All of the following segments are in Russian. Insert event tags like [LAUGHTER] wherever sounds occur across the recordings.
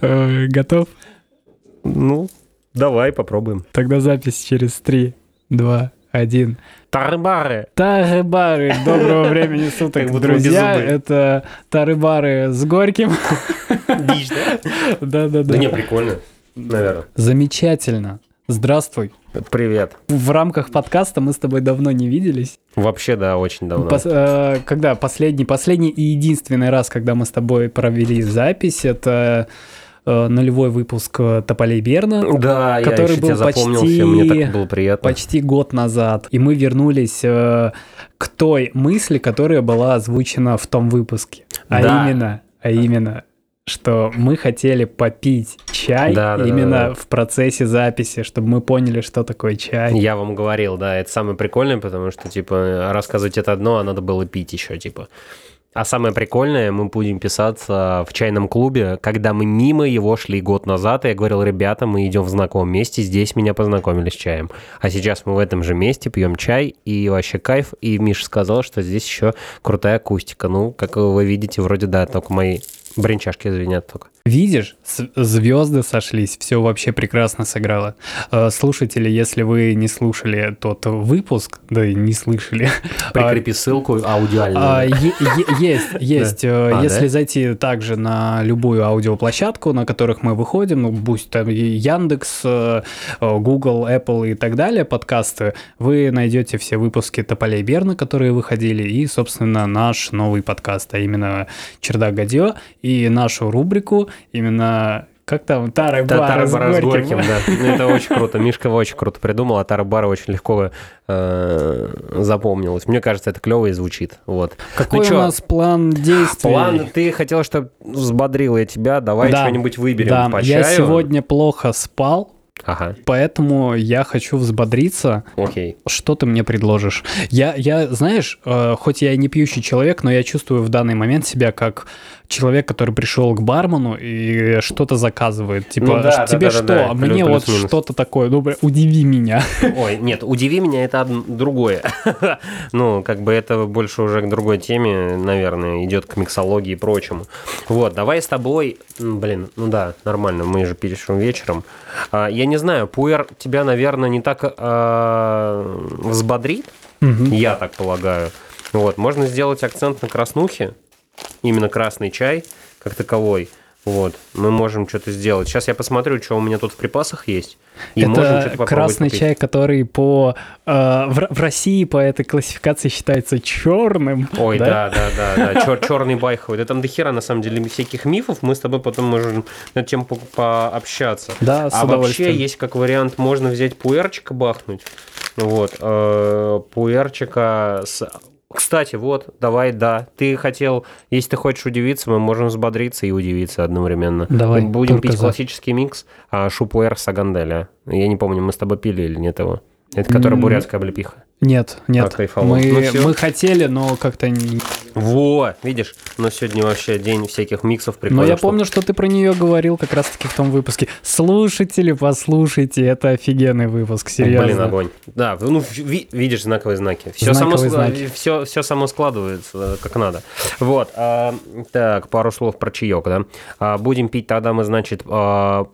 Э, Готов? Ну, давай попробуем. Тогда запись через 3, 2, 1. Тарбары. Тары-бары, доброго времени суток, друзья. Это тары-бары с Горьким. Дичь, да? Да-да-да. Да не, прикольно, наверное. Замечательно. Здравствуй. Привет. В рамках подкаста мы с тобой давно не виделись. Вообще, да, очень давно. Пос- э, когда последний, последний и единственный раз, когда мы с тобой провели запись, это э, нулевой выпуск э, Тополей Берна. Да, который я был почти- мне так было приятно. Почти год назад. И мы вернулись э, к той мысли, которая была озвучена в том выпуске. А Да. именно, а именно, что мы хотели попить чай Да, да, да, именно да. в процессе записи, чтобы мы поняли, что такое чай. Я вам говорил, да, это самое прикольное, потому что, типа, рассказывать это одно, а надо было пить еще, типа. А самое прикольное, мы будем писаться в чайном клубе, когда мы мимо его шли год назад, и я говорил, ребята, мы идем в знакомом месте, здесь меня познакомили с чаем. А сейчас мы в этом же месте пьем чай, и вообще кайф. И Миша сказал, что здесь еще крутая акустика. Ну, как вы видите, вроде да, только мои бренчашки звенят только. Видишь, звезды сошлись, все вообще прекрасно сыграло. Э, Слушатели, если вы не слушали тот выпуск, да и не слышали, [LAUGHS] Прикрепи ссылку аудиальную. А, Есть, [LAUGHS] есть. Э, А, Если зайти также на любую аудиоплощадку, на которых мы выходим, ну, будь там Яндекс, э, Google, Apple и так далее, подкасты, вы найдете все выпуски Тополей Берна, которые выходили, и, собственно, наш новый подкаст, а именно Чердак Гадье, и нашу рубрику именно... Как там? Тары Да, бары с Горьким. Да. Ну, Это очень круто. Мишка очень круто придумал, а Тара-бара очень легко э, запомнилось. Мне кажется, это клево и звучит. Вот. Какой Ну у чё, нас план действий? План, ты хотел, чтобы взбодрил я тебя, давай Да. что-нибудь выберем Да, по я чаю. сегодня плохо спал, Ага, Поэтому я хочу взбодриться. окей. Что ты мне предложишь? Я, я знаешь, э, хоть я и не пьющий человек, но я чувствую в данный момент себя как человек, который пришел к бармену и что-то заказывает. Типа, Ну да, «Ш- да, тебе да, да, что? да, Мне вот что-то такое. Ну, удиви меня. [LAUGHS] Ой, нет, удиви меня, это другое. [LAUGHS] ну, как бы это больше уже к другой теме, наверное, идет к миксологии и прочему. Вот, давай с тобой, блин, ну да, нормально, мы же пишем вечером. А, я не знаю, пуэр тебя, наверное, не так а, взбодрит, Мгм. я так полагаю. Вот, можно сделать акцент на краснухе, именно красный чай как таковой. Вот, мы можем что-то сделать. Сейчас я посмотрю, что у меня тут в припасах есть. И можем что-то Это красный попить. чай, который по э, в, в России по этой классификации считается черным. Ой, да, да, да, да, черный байховый. Да там дохера, на самом деле, всяких мифов. Мы с тобой потом можем над тем по- пообщаться. Да, с а вообще есть как вариант, можно взять пуэрчика бахнуть. Вот, э, пуэрчика с... Кстати, вот, давай, да. Ты хотел, если ты хочешь удивиться, мы можем взбодриться и удивиться одновременно. Давай, Будем только пить за. классический микс а, шупуэр саганделя. Я не помню, мы с тобой пили или нет его. Это которая бурятская облепиха. Нет, нет. А, мы, Ну мы хотели, но как-то не... Во, видишь, но сегодня вообще день всяких миксов Но прикольных. я штук. помню, что ты про нее говорил как раз-таки в том выпуске. Слушатели, послушайте, это офигенный выпуск, серьезно. Блин, огонь. Да, ну, ви- видишь знаковые знаки. Все само, Знаковые знаки. Все, все само складывается э, как надо. Вот. а, так, пару слов про чаек, да. А, будем пить тогда мы, значит, а,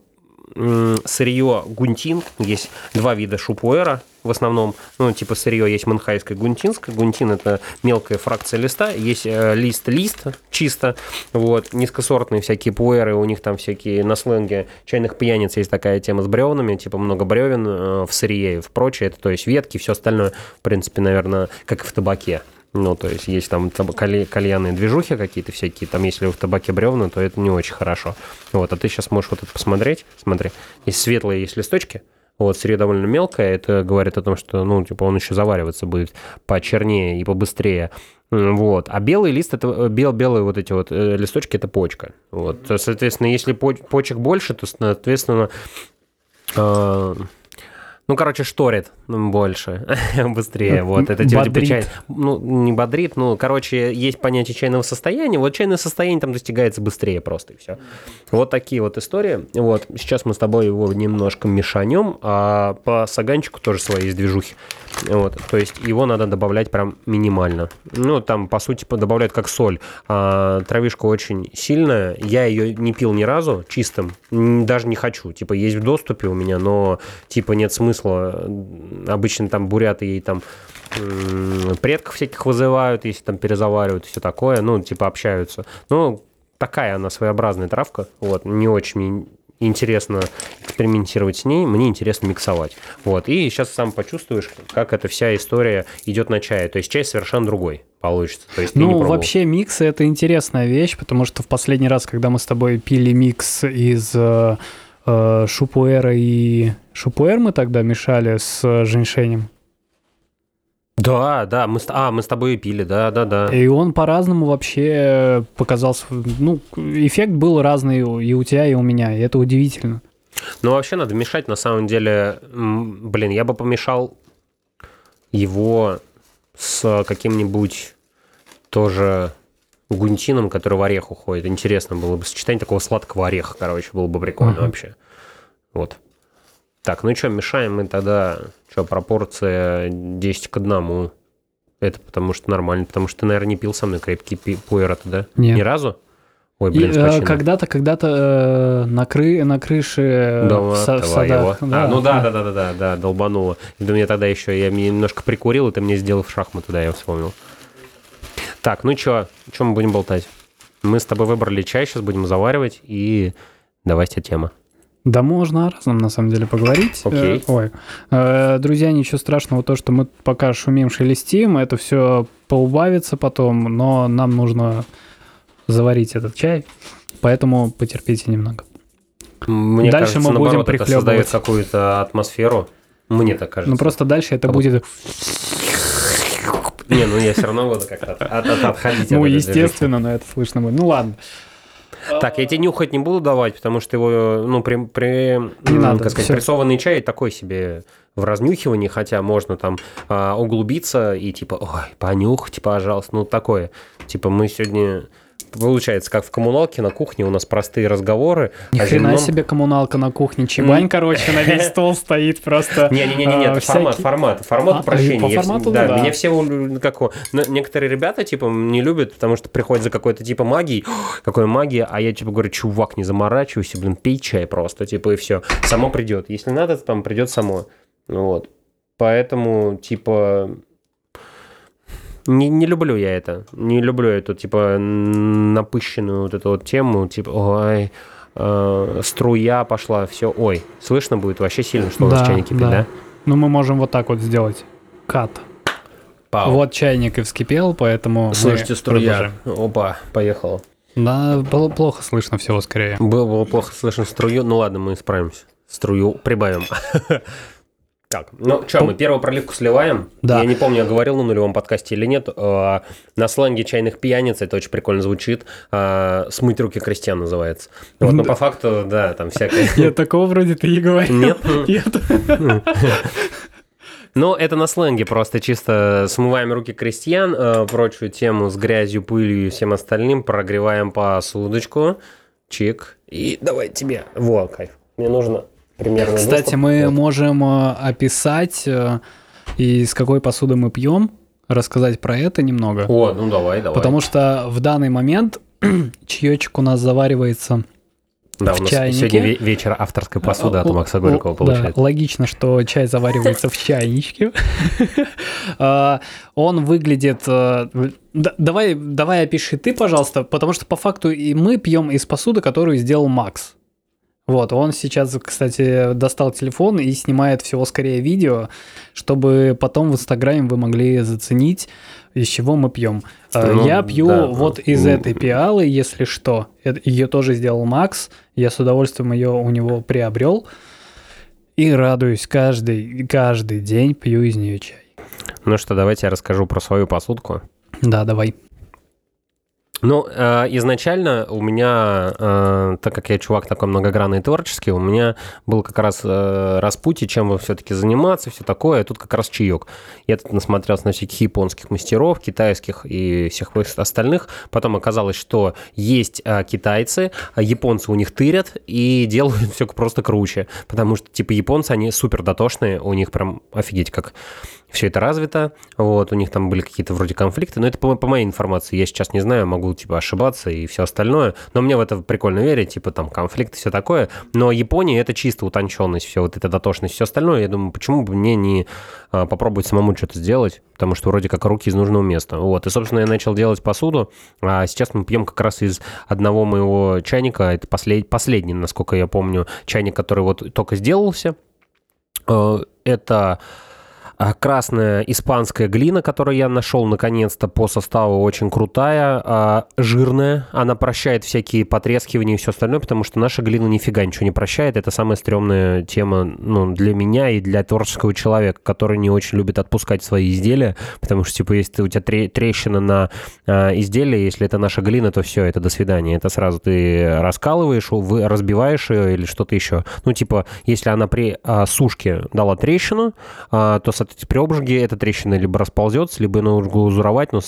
сырье гунтин. Есть два вида шупуэра в основном. Ну, типа сырье есть манхайское, гунтинское. Гунтин – это мелкая фракция листа. Есть э, лист-лист чисто. Вот. Низкосортные всякие пуэры. У них там всякие на сленге чайных пьяниц есть такая тема с бревнами. Типа много бревен э, в сырье и в прочее. Это, то есть ветки, все остальное, в принципе, наверное, как и в табаке. Ну, то есть есть там таб- кальянные движухи какие-то всякие, там если в табаке бревна, то это не очень хорошо. Вот, а ты сейчас можешь вот это посмотреть, смотри, есть светлые, есть листочки, вот, сырье довольно мелкое, это говорит о том, что, ну, типа, он еще завариваться будет почернее и побыстрее. Вот. А белый лист, это э, бел, белые вот эти вот э, листочки, это почка. Вот. Соответственно, если по- почек больше, то, соответственно, э, ну, короче, шторит больше, [LAUGHS] быстрее. Вот это типа, типа чай, ну не бодрит, ну короче есть понятие чайного состояния. Вот чайное состояние там достигается быстрее просто и все. Вот такие вот истории. Вот сейчас мы с тобой его немножко мешанем, а по саганчику тоже свои есть движухи. Вот, то есть его надо добавлять прям минимально. Ну, там, по сути, добавляют как соль. А, травишка очень сильная. Я ее не пил ни разу чистым. Даже не хочу. Типа, есть в доступе у меня, но, типа, нет смысла. Обычно там буряты ей там предков всяких вызывают, если там перезаваривают и все такое. Ну, типа, общаются. Ну, такая она своеобразная травка. Вот, не очень интересно экспериментировать с ней, мне интересно миксовать. Вот. И сейчас сам почувствуешь, как эта вся история идет на чае. То есть чай совершенно другой получится. То есть ну, вообще миксы – это интересная вещь, потому что в последний раз, когда мы с тобой пили микс из э, э шупуэра и... Шупуэр мы тогда мешали с женьшенем. Да, да, мы, а, мы с тобой и пили, да, да, да. И он по-разному вообще показался, ну, эффект был разный и у тебя, и у меня, и это удивительно. Ну, вообще надо мешать, на самом деле, блин, я бы помешал его с каким-нибудь тоже гунтином, который в орех уходит. Интересно было бы сочетание такого сладкого ореха, короче, было бы прикольно uh-huh. вообще. Вот. Так, ну что, мешаем мы тогда, что, пропорция 10 к 1. Это потому что нормально, потому что ты, наверное, не пил со мной крепкий пуэр, да? Нет. Ни разу? Ой, блин, и, э, когда-то, когда-то э, на, кры, на крыше Дома в, в садах. Да, а, ну да, да, да, да, да, да, долбануло. И меня тогда еще, я немножко прикурил, и ты мне сделал в шахматы, да, я вспомнил. Так, ну что, что мы будем болтать? Мы с тобой выбрали чай, сейчас будем заваривать, и давайте тема. Да можно о разном, на самом деле, поговорить. Okay. Ой. Э, друзья, ничего страшного, то, что мы пока шумим, шелестим, это все поубавится потом, но нам нужно заварить этот чай, поэтому потерпите немного. Мне дальше кажется, мы будем наоборот, это создает какую-то атмосферу. Мне так кажется. Ну просто дальше это будет... Не, ну я все равно буду как-то отходить. Ну, естественно, но это слышно будет. Ну ладно. Так, я тебе нюхать не буду давать, потому что его, ну, при, при не надо, как сказать, прессованный чай такой себе в разнюхивании, хотя можно там а, углубиться и типа, ой, понюхайте, пожалуйста, ну, такое. Типа, мы сегодня получается, как в коммуналке на кухне у нас простые разговоры. Ни а хрена земном... себе коммуналка на кухне. Чебань, короче, на весь стол стоит просто. Не-не-не, это формат, формат, формат упрощения. По формату, да. Меня все, как некоторые ребята, типа, не любят, потому что приходят за какой-то типа магией. Какой магия? А я, типа, говорю, чувак, не заморачивайся, блин, пей чай просто, типа, и все. Само придет. Если надо, там придет само. Вот. Поэтому, типа, не, не люблю я это. Не люблю эту, типа, напыщенную вот эту вот тему, типа, ой, э, струя пошла, все, ой, слышно будет вообще сильно, что да, у нас чайник кипит, да? да? Ну, мы можем вот так вот сделать. Кат. Пау. Вот чайник и вскипел, поэтому Слышите, струя. Продолжим. Опа, поехала. Да, было плохо слышно всего скорее. Было, было плохо слышно струю. Ну ладно, мы справимся. Струю прибавим. [LAUGHS] Так, ну что, мы первую проливку сливаем. Да. Я не помню, я говорил на нулевом подкасте или нет. Э, на сленге чайных пьяниц это очень прикольно звучит. Э, Смыть руки крестьян называется. Вот, но по факту, да, там всякое. Нет, такого вроде ты и говорил. Нет? Нет. [LAUGHS] Ну, это на сленге просто чисто смываем руки крестьян, э, прочую тему с грязью, пылью и всем остальным, прогреваем посудочку, чик, и давай тебе. Во, кайф. Мне нужно примерно. Кстати, выступ. мы вот. можем э, описать, э, из какой посуды мы пьем, рассказать про это немного. О, ну давай, давай. Потому что в данный момент [CLEARS THROAT] чаечек у нас заваривается да, в у нас чайнике. сегодня вечер авторской посуды от Макса Горького получается. Да, логично, что чай заваривается в чайничке. [LAUGHS] А, он выглядит... Э, давай, давай опиши ты, пожалуйста, потому что по факту и мы пьем из посуды, которую сделал Макс. Вот, он сейчас, кстати, достал телефон и снимает всего скорее видео, чтобы потом в Инстаграме вы могли заценить, из чего мы пьем. А, ну, Я пью да, вот из ну, этой пиалы, если что. Ее тоже сделал Макс. Я с удовольствием ее у него приобрел. И радуюсь каждый, каждый день пью из нее чай. Ну что, давайте я расскажу про свою посудку. Да, давай. Ну, э, изначально у меня, э, так как я чувак такой многогранный и творческий, у меня был как раз э, распутье, чем все-таки заниматься, все такое, а тут как раз чаек. Я тут насмотрелся на всяких японских мастеров, китайских и всех остальных. Потом оказалось, что есть э, китайцы, а японцы у них тырят и [LAUGHS] делают все просто круче. Потому что, типа, японцы, они супер дотошные, у них прям офигеть как все это развито, вот, у них там были какие-то вроде конфликты, но это по, по моей информации, я сейчас не знаю, могу, типа, ошибаться и все остальное, но мне в это прикольно верить, типа, там, конфликты, все такое, но Япония — это чисто утонченность, все вот эта дотошность, все остальное, я думаю, почему бы мне не а, попробовать самому что-то сделать, потому что вроде как руки из нужного места, вот, и, собственно, я начал делать посуду, а сейчас мы пьем как раз из одного моего чайника, это послед, последний, насколько я помню, чайник, который вот только сделался, э, это красная испанская глина, которую я нашел наконец-то по составу, очень крутая, а, жирная. Она прощает всякие потрескивания и все остальное, потому что наша глина нифига ничего не прощает. Это самая стрёмная тема ну, для меня и для творческого человека, который не очень любит отпускать свои изделия, потому что, типа, если у тебя трещина на а, изделие, если это наша глина, то все, это до свидания. Это сразу ты раскалываешь, разбиваешь ее или что-то еще. Ну, типа, если она при сушке дала трещину, то, соответственно, при обжиге эта трещина либо расползется, либо нужно глазуровать, но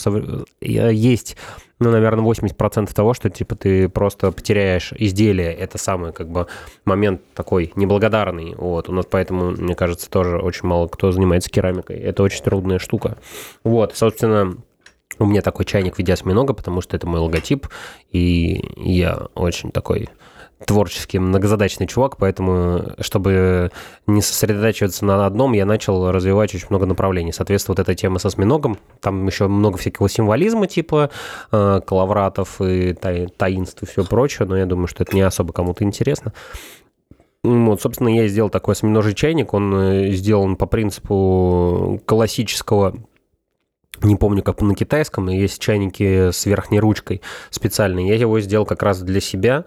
есть, ну, наверное, 80% того, что, типа, ты просто потеряешь изделие. Это самый, как бы, момент такой неблагодарный. Вот, у нас поэтому, мне кажется, тоже очень мало кто занимается керамикой. Это очень трудная штука. Вот, собственно, у меня такой чайник в виде осьминога, потому что это мой логотип, и я очень такой творческий, многозадачный чувак, поэтому, чтобы не сосредотачиваться на одном, я начал развивать очень много направлений. Соответственно, вот эта тема со осьминогом, там еще много всякого символизма, типа э, калавратов и тай, таинств и все прочее, но я думаю, что это не особо кому-то интересно. Вот, собственно, я сделал такой осьминожий чайник, он э, сделан по принципу классического не помню, как на китайском, есть чайники с верхней ручкой специальные. Я его сделал как раз для себя.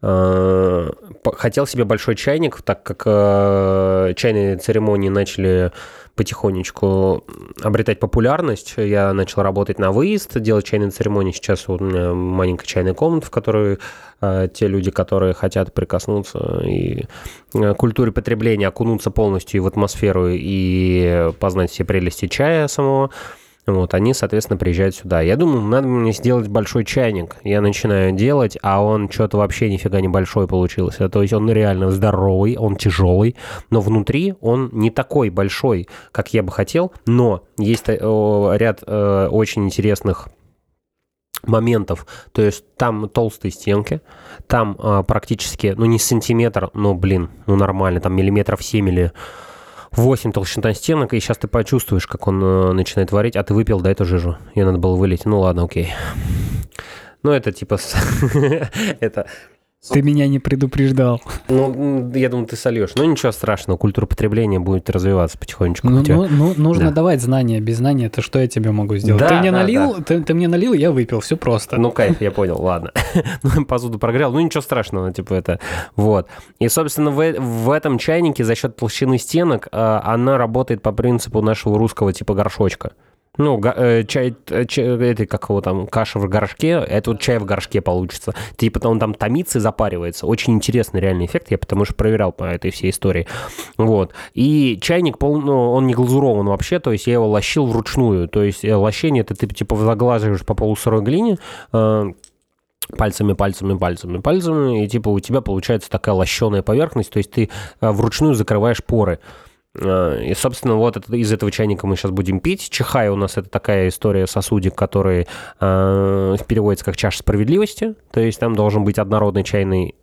Э, хотел себе большой чайник, так как э, чайные церемонии начали потихонечку обретать популярность. Я начал работать на выезд, делать чайные церемонии. Сейчас у меня маленькая чайная комната, в которой э, те люди, которые хотят прикоснуться и культуре потребления, окунуться полностью в атмосферу и познать все прелести чая самого, вот, они, соответственно, приезжают сюда. Я думаю, надо мне сделать большой чайник. Я начинаю делать, а он что-то вообще нифига не большой получился. То есть он реально здоровый, он тяжелый, но внутри он не такой большой, как я бы хотел, но есть э, ряд э, очень интересных моментов. То есть там толстые стенки, там э, практически, ну не сантиметр, но, блин, ну нормально, там миллиметров 7 или 8 толщина стенок, и сейчас ты почувствуешь, как он э, начинает варить, а ты выпил, да, эту жижу. Ее надо было вылить. Ну ладно, окей. Ну, это типа... [LAUGHS] это ты меня не предупреждал. Ну, я думаю, ты сольешь. Ну, ничего страшного, культура потребления будет развиваться потихонечку. Ну, ну, ну нужно да. давать знания. Без знания, это что я тебе могу сделать? Да, ты мне да, налил, да. Ты, ты мне налил, я выпил, все просто. Ну, кайф, я понял, ладно. [LAUGHS] ну, посуду прогрел, ну, ничего страшного, типа это. Вот. И, собственно, в, в этом чайнике за счет толщины стенок а, она работает по принципу нашего русского типа горшочка. Ну, э, чай, э, чай, это как его там, каша в горшке, это вот чай в горшке получится. Типа он там томится и запаривается. Очень интересный реальный эффект, я потому что проверял по этой всей истории. Вот. И чайник, пол, ну, он не глазурован вообще, то есть я его лощил вручную. То есть э, лощение, это ты типа заглаживаешь по полусырой глине, пальцами, пальцами, пальцами, пальцами, и типа у тебя получается такая лощеная поверхность, то есть ты вручную закрываешь поры. Э, и, собственно, вот это, из этого чайника мы сейчас будем пить. Чихай у нас это такая история сосудик, который э, переводится как чаша справедливости. То есть там должен быть однородный чайный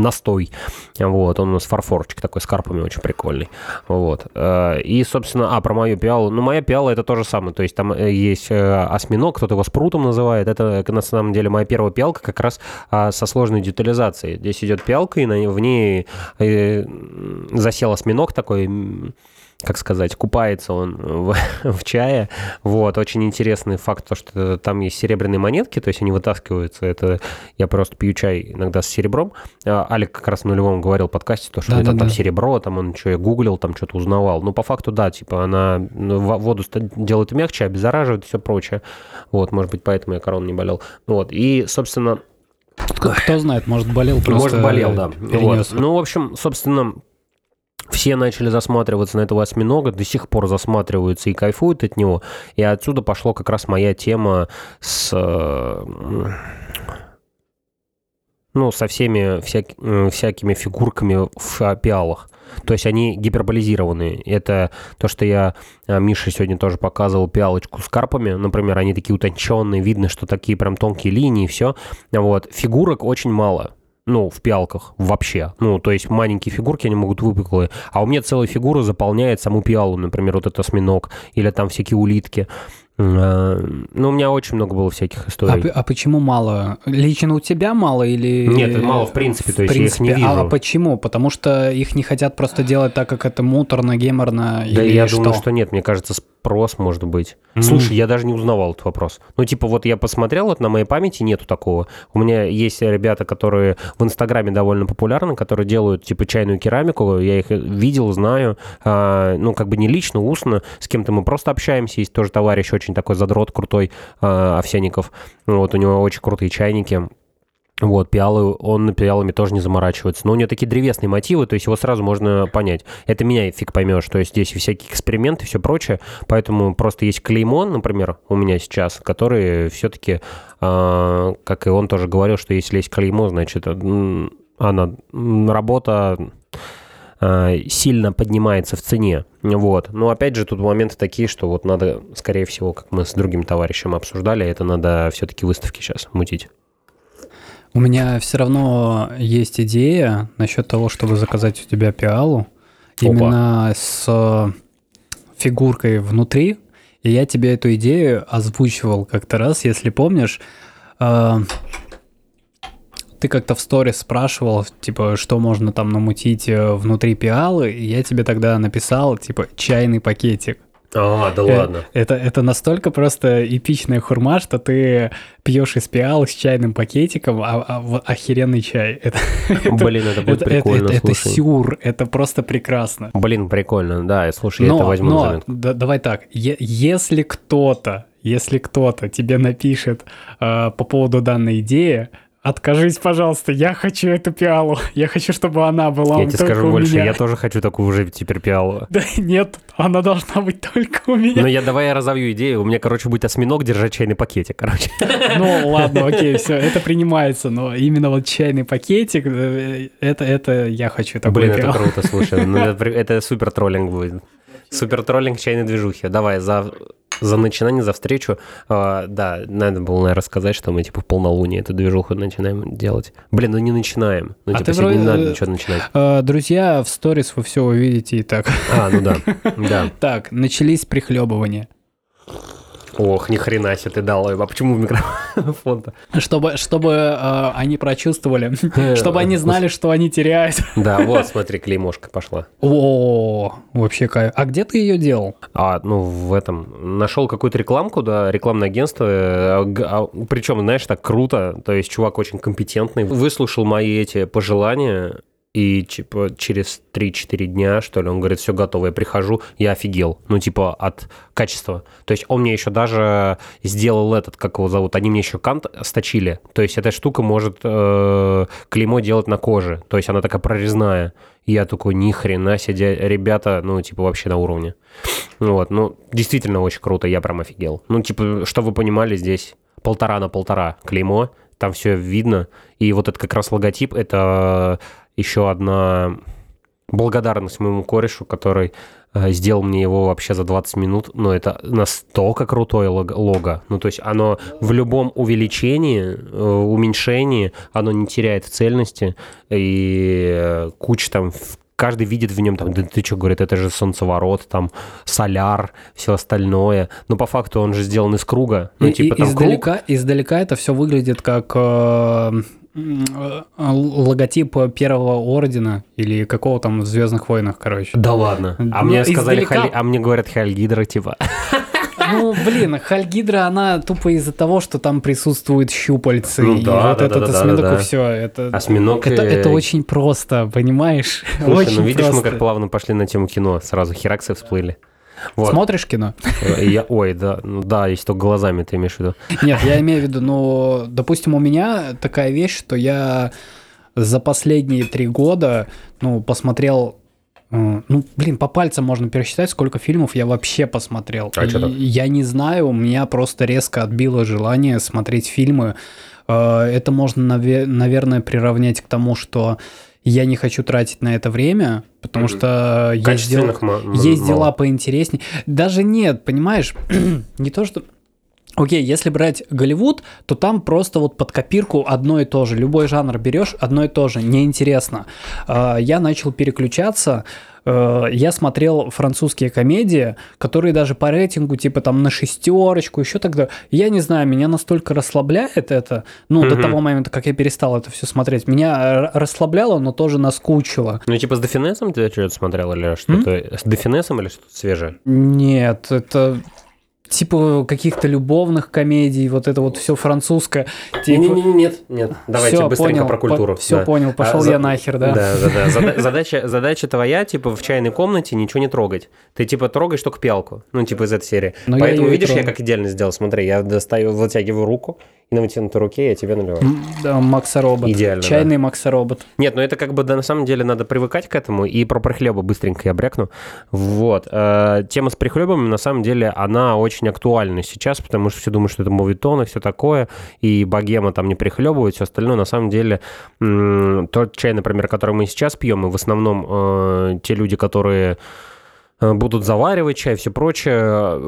настой. Вот, он у нас фарфорчик такой с карпами очень прикольный. Вот. Э, и, собственно, а, про мою пиалу. Ну, моя пиала это то же самое. То есть там э, есть осьминог, кто-то его спрутом называет. Это, на самом деле, моя первая пиалка как раз а, со сложной детализацией. Здесь идет пиалка, и в ней засел осьминог такой как сказать, купается он в, [LAUGHS] в чае. Вот, очень интересный факт, то, что там есть серебряные монетки, то есть они вытаскиваются. Это я просто пью чай иногда с серебром. А, Алик как раз в нулевом говорил в подкасте, то, что да, это да, там да. серебро, там он что, я гуглил, там что-то узнавал. Ну, по факту, да, типа она ну, воду делает мягче, обеззараживает и все прочее. Вот, может быть, поэтому я корон не болел. Вот, и, собственно, кто знает, может, болел просто. Может, болел, да. Вот. Ну, в общем, собственно, все начали засматриваться на этого осьминога, до сих пор засматриваются и кайфуют от него. И отсюда пошло как раз моя тема с э, ну, со всеми всяк, всякими фигурками в пиалах. То есть они гиперболизированные. Это то, что я э, Мише сегодня тоже показывал пиалочку с карпами. Например, они такие утонченные, видно, что такие прям тонкие линии, все. Вот. Фигурок очень мало ну, в пиалках вообще. Ну, то есть маленькие фигурки, они могут выпуклые. А у меня целая фигура заполняет саму пиалу, например, вот этот осьминог или там всякие улитки. А, ну, у меня очень много было всяких историй. А, а почему мало? Лично у тебя мало или... Нет, мало в принципе, то есть принципе. я их не вижу. А почему? Потому что их не хотят просто делать так, как это муторно, геморно Да или я что? думаю, что нет. Мне кажется, спрос может быть. Mm-hmm. Слушай, я даже не узнавал этот вопрос. Ну, типа, вот я посмотрел, вот на моей памяти нету такого. У меня есть ребята, которые в Инстаграме довольно популярны, которые делают, типа, чайную керамику. Я их видел, знаю. А, ну, как бы не лично, устно. С кем-то мы просто общаемся. Есть тоже товарищ очень такой задрот крутой, а, Овсяников. Вот, у него очень крутые чайники. Вот, пиалы, он пиалами тоже не заморачивается. Но у него такие древесные мотивы, то есть его сразу можно понять. Это меня фиг поймешь. То есть здесь всякие эксперименты и все прочее. Поэтому просто есть клеймон, например, у меня сейчас, который все-таки, э, а, как и он тоже говорил, что если есть клеймо, значит, она работа а, сильно поднимается в цене. Вот. Но опять же, тут моменты такие, что вот надо, скорее всего, как мы с другим товарищем обсуждали, это надо все-таки выставки сейчас мутить. У меня все равно есть идея насчет того, чтобы заказать у тебя пиалу. Опа. Именно с фигуркой внутри. И я тебе эту идею озвучивал как-то раз, если помнишь. А, ты как-то в сторис спрашивал, типа, что можно там намутить э, внутри пиалы, и я тебе тогда написал, типа, чайный пакетик. А, да э, ладно. Это, это настолько просто эпичная хурма, что ты пьешь из пиал с чайным пакетиком, а, а охеренный чай. [LAUGHS] [LAUGHS] Это, Блин, это будет это, прикольно, это, это, это сюр, это просто прекрасно. Блин, прикольно, да, слушай, но, я это возьму но, на да, давай так, е- если кто-то, если кто-то тебе напишет э, по поводу данной идеи, Откажись, пожалуйста, я хочу эту пиалу. [LAUGHS] Я хочу, чтобы она была Я тебе скажу больше, меня. я тоже хочу такую же теперь пиалу. [LAUGHS] Да нет, она должна быть только у меня. Ну я давай я разовью идею. У меня, короче, будет осьминог держать чайный пакетик, короче. [LAUGHS] Ну ладно, окей, все, это принимается, но именно вот чайный пакетик, э, это, это я хочу такой Блин, пиалу. это круто, слушай, ну, это, это супер троллинг будет. Супер троллинг чайной движухи. Давай, за, за начинание, за встречу. А, да, надо было, наверное, рассказать, что мы, типа, в полнолуние эту движуху начинаем делать. Блин, ну не начинаем. Ну, а типа, ты вроде... не надо ничего начинать. А, друзья, в сторис вы все увидите и так. А, ну да, [LAUGHS] да. Так, начались прихлебывания. Ох, ни хрена себе ты дал. А почему в микрофон-то? [LAUGHS] Чтобы, чтобы э, они прочувствовали, [LAUGHS] чтобы они знали, что они теряют. [LAUGHS] Да, вот, смотри, клеймошка пошла. О, вообще кайф. А где ты ее делал? А, ну, в этом. Нашел какую-то рекламку, да, рекламное агентство. А, а, причем, знаешь, так круто. То есть чувак очень компетентный. Выслушал мои эти пожелания и типа через 3-4 дня, что ли, он говорит, все готово, я прихожу, я офигел, ну, типа, от качества. То есть он мне еще даже сделал этот, как его зовут, они мне еще кант сточили. То есть эта штука может э, клеймо делать на коже, то есть она такая прорезная. Я такой, ни хрена себе, ребята, ну, типа, вообще на уровне. Вот, ну, действительно очень круто, я прям офигел. Ну, типа, что вы понимали, здесь полтора на полтора клеймо, там все видно. И вот это как раз логотип, это еще одна благодарность моему корешу, который э, сделал мне его вообще за 20 минут, но это настолько крутое лого. Ну, то есть оно в любом увеличении, э, уменьшении, оно не теряет в цельности, и э, куча там каждый видит в нем, там, да ты что, говорит, это же солнцеворот, там, соляр, все остальное. Но по факту он же сделан из круга. Ну, и, типа, там издалека, круг. издалека это все выглядит как э, логотип первого ордена или какого там в Звездных войнах, короче. Да ладно. А Ну, мне сказали, Халь- а мне говорят Хальгидра, типа. [LAUGHS] Ну, блин, Хальгидра, она тупо из-за того, что там присутствуют щупальцы. Ну и да, вот да, этот да, осьминог да, да. и все. Это, Осьминог это, и- это очень просто, понимаешь? Слушай, очень ну видишь, мы просто. как плавно пошли на тему кино. Сразу хераксы всплыли. Вот. Смотришь кино? И Я, ой, да, ну да, если только глазами ты имеешь в виду. Нет, я имею в виду, ну, допустим, у меня такая вещь, что я за последние три года, ну, посмотрел, э, ну, блин, по пальцам можно пересчитать, сколько фильмов я вообще посмотрел. А так? Я не знаю, у меня просто резко отбило желание смотреть фильмы. Э, Это можно, наве- наверное, приравнять к тому, что я не хочу тратить на это время, потому что есть дела, есть дела поинтереснее. Даже нет, понимаешь, [CLEARS THROAT] не то, что... Окей, если брать Голливуд, то там просто вот под копирку одно и то же. Любой жанр берешь, одно и то же, неинтересно. А, Я начал переключаться, э, я смотрел французские комедии, которые даже по рейтингу типа там на шестерочку, еще тогда, я не знаю, меня настолько расслабляет это, ну, до Мгм. того момента, как я перестал это все смотреть, меня р- расслабляло, но тоже наскучило. Ну, типа с Дефинесом ты что-то смотрел или что-то? С Дефинесом или что-то свежее? Нет, это типа каких-то любовных комедий, вот это вот все французское. Типа, нет, нет. Давайте Всё, быстренько понял, про культуру. Все Да. понял, пошел А, за- я нахер, да. Да, да, да. Зада- [LAUGHS] Задача, задача твоя, типа, в чайной комнате ничего не трогать. Ты, типа, трогаешь только пиалку. Ну, типа, из этой серии. Но я Поэтому, и видишь, я как идеально сделал. Смотри, я достаю, вытягиваю руку, и на вытянутой руке я тебе наливаю. Да, Макса Робот. Идеально, да. Чайный Макса Робот. Нет, ну это как бы, да, на самом деле, надо привыкать к этому, и про прихлебы быстренько я брякну. Вот. Э, Тема с прихлебами, на самом деле, она очень актуальна сейчас, потому что все думают, что это мовитон и все такое, и богема там не прихлебывает, все остальное. На самом деле, тот чай, например, который мы сейчас пьем, и в основном э, те люди, которые э, будут заваривать чай, все прочее,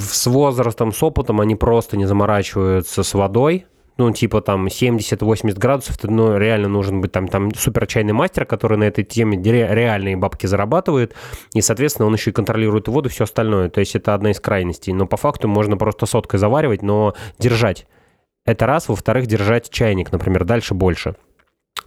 с возрастом, с опытом они просто не заморачиваются с водой, ну, типа там 70-80 градусов, то, ну, реально нужен быть там, там супер чайный мастер, который на этой теме ре- реальные бабки зарабатывает, и, соответственно, он еще и контролирует воду, все остальное. То есть это одна из крайностей. Но по факту можно просто соткой заваривать, но держать. Это раз. Во-вторых, держать чайник, например, дальше больше.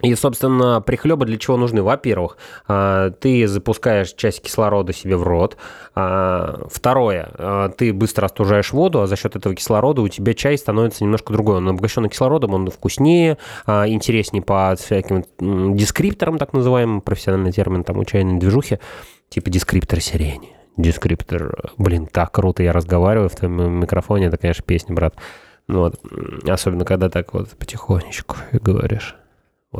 И, собственно, прихлебы для чего нужны? Во-первых, а, ты запускаешь часть кислорода себе в рот. А, Второе, а, ты быстро остужаешь воду, а за счет этого кислорода у тебя чай становится немножко другой. Он обогащенный кислородом, он вкуснее, интереснее по всяким дескрипторам, так называемым, профессиональный термин там у чайной движухи, типа дескриптор сирени. Дескриптор, блин, так круто я разговариваю в твоем микрофоне, это, конечно, песня, брат. Вот. Особенно, когда так вот потихонечку говоришь.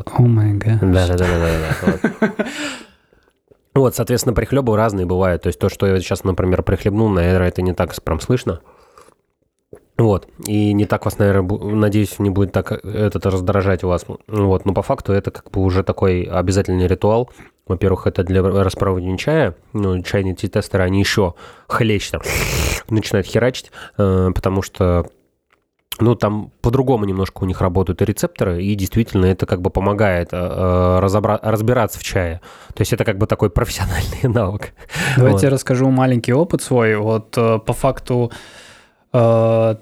О май гад. Да, да, да, да, да. Вот. [LAUGHS] Вот, соответственно, прихлебы разные бывают. То есть то, что я сейчас, например, прихлебнул, наверное, это не так прям слышно. Вот. И не так вас, наверное, надеюсь, не будет так этот раздражать вас. Вот. Но по факту это как бы уже такой обязательный ритуал. Во-первых, это для распаровывания чая. Ну, чайные тестеры, они еще хлещ там [LAUGHS] начинают херачить, э, потому что ну, там по-другому немножко у них работают и рецепторы, и действительно это как бы помогает э, э, разобра- разбираться в чае. То есть это как бы такой профессиональный [LAUGHS] навык. Давайте Вот. я расскажу маленький опыт свой. Вот э, по факту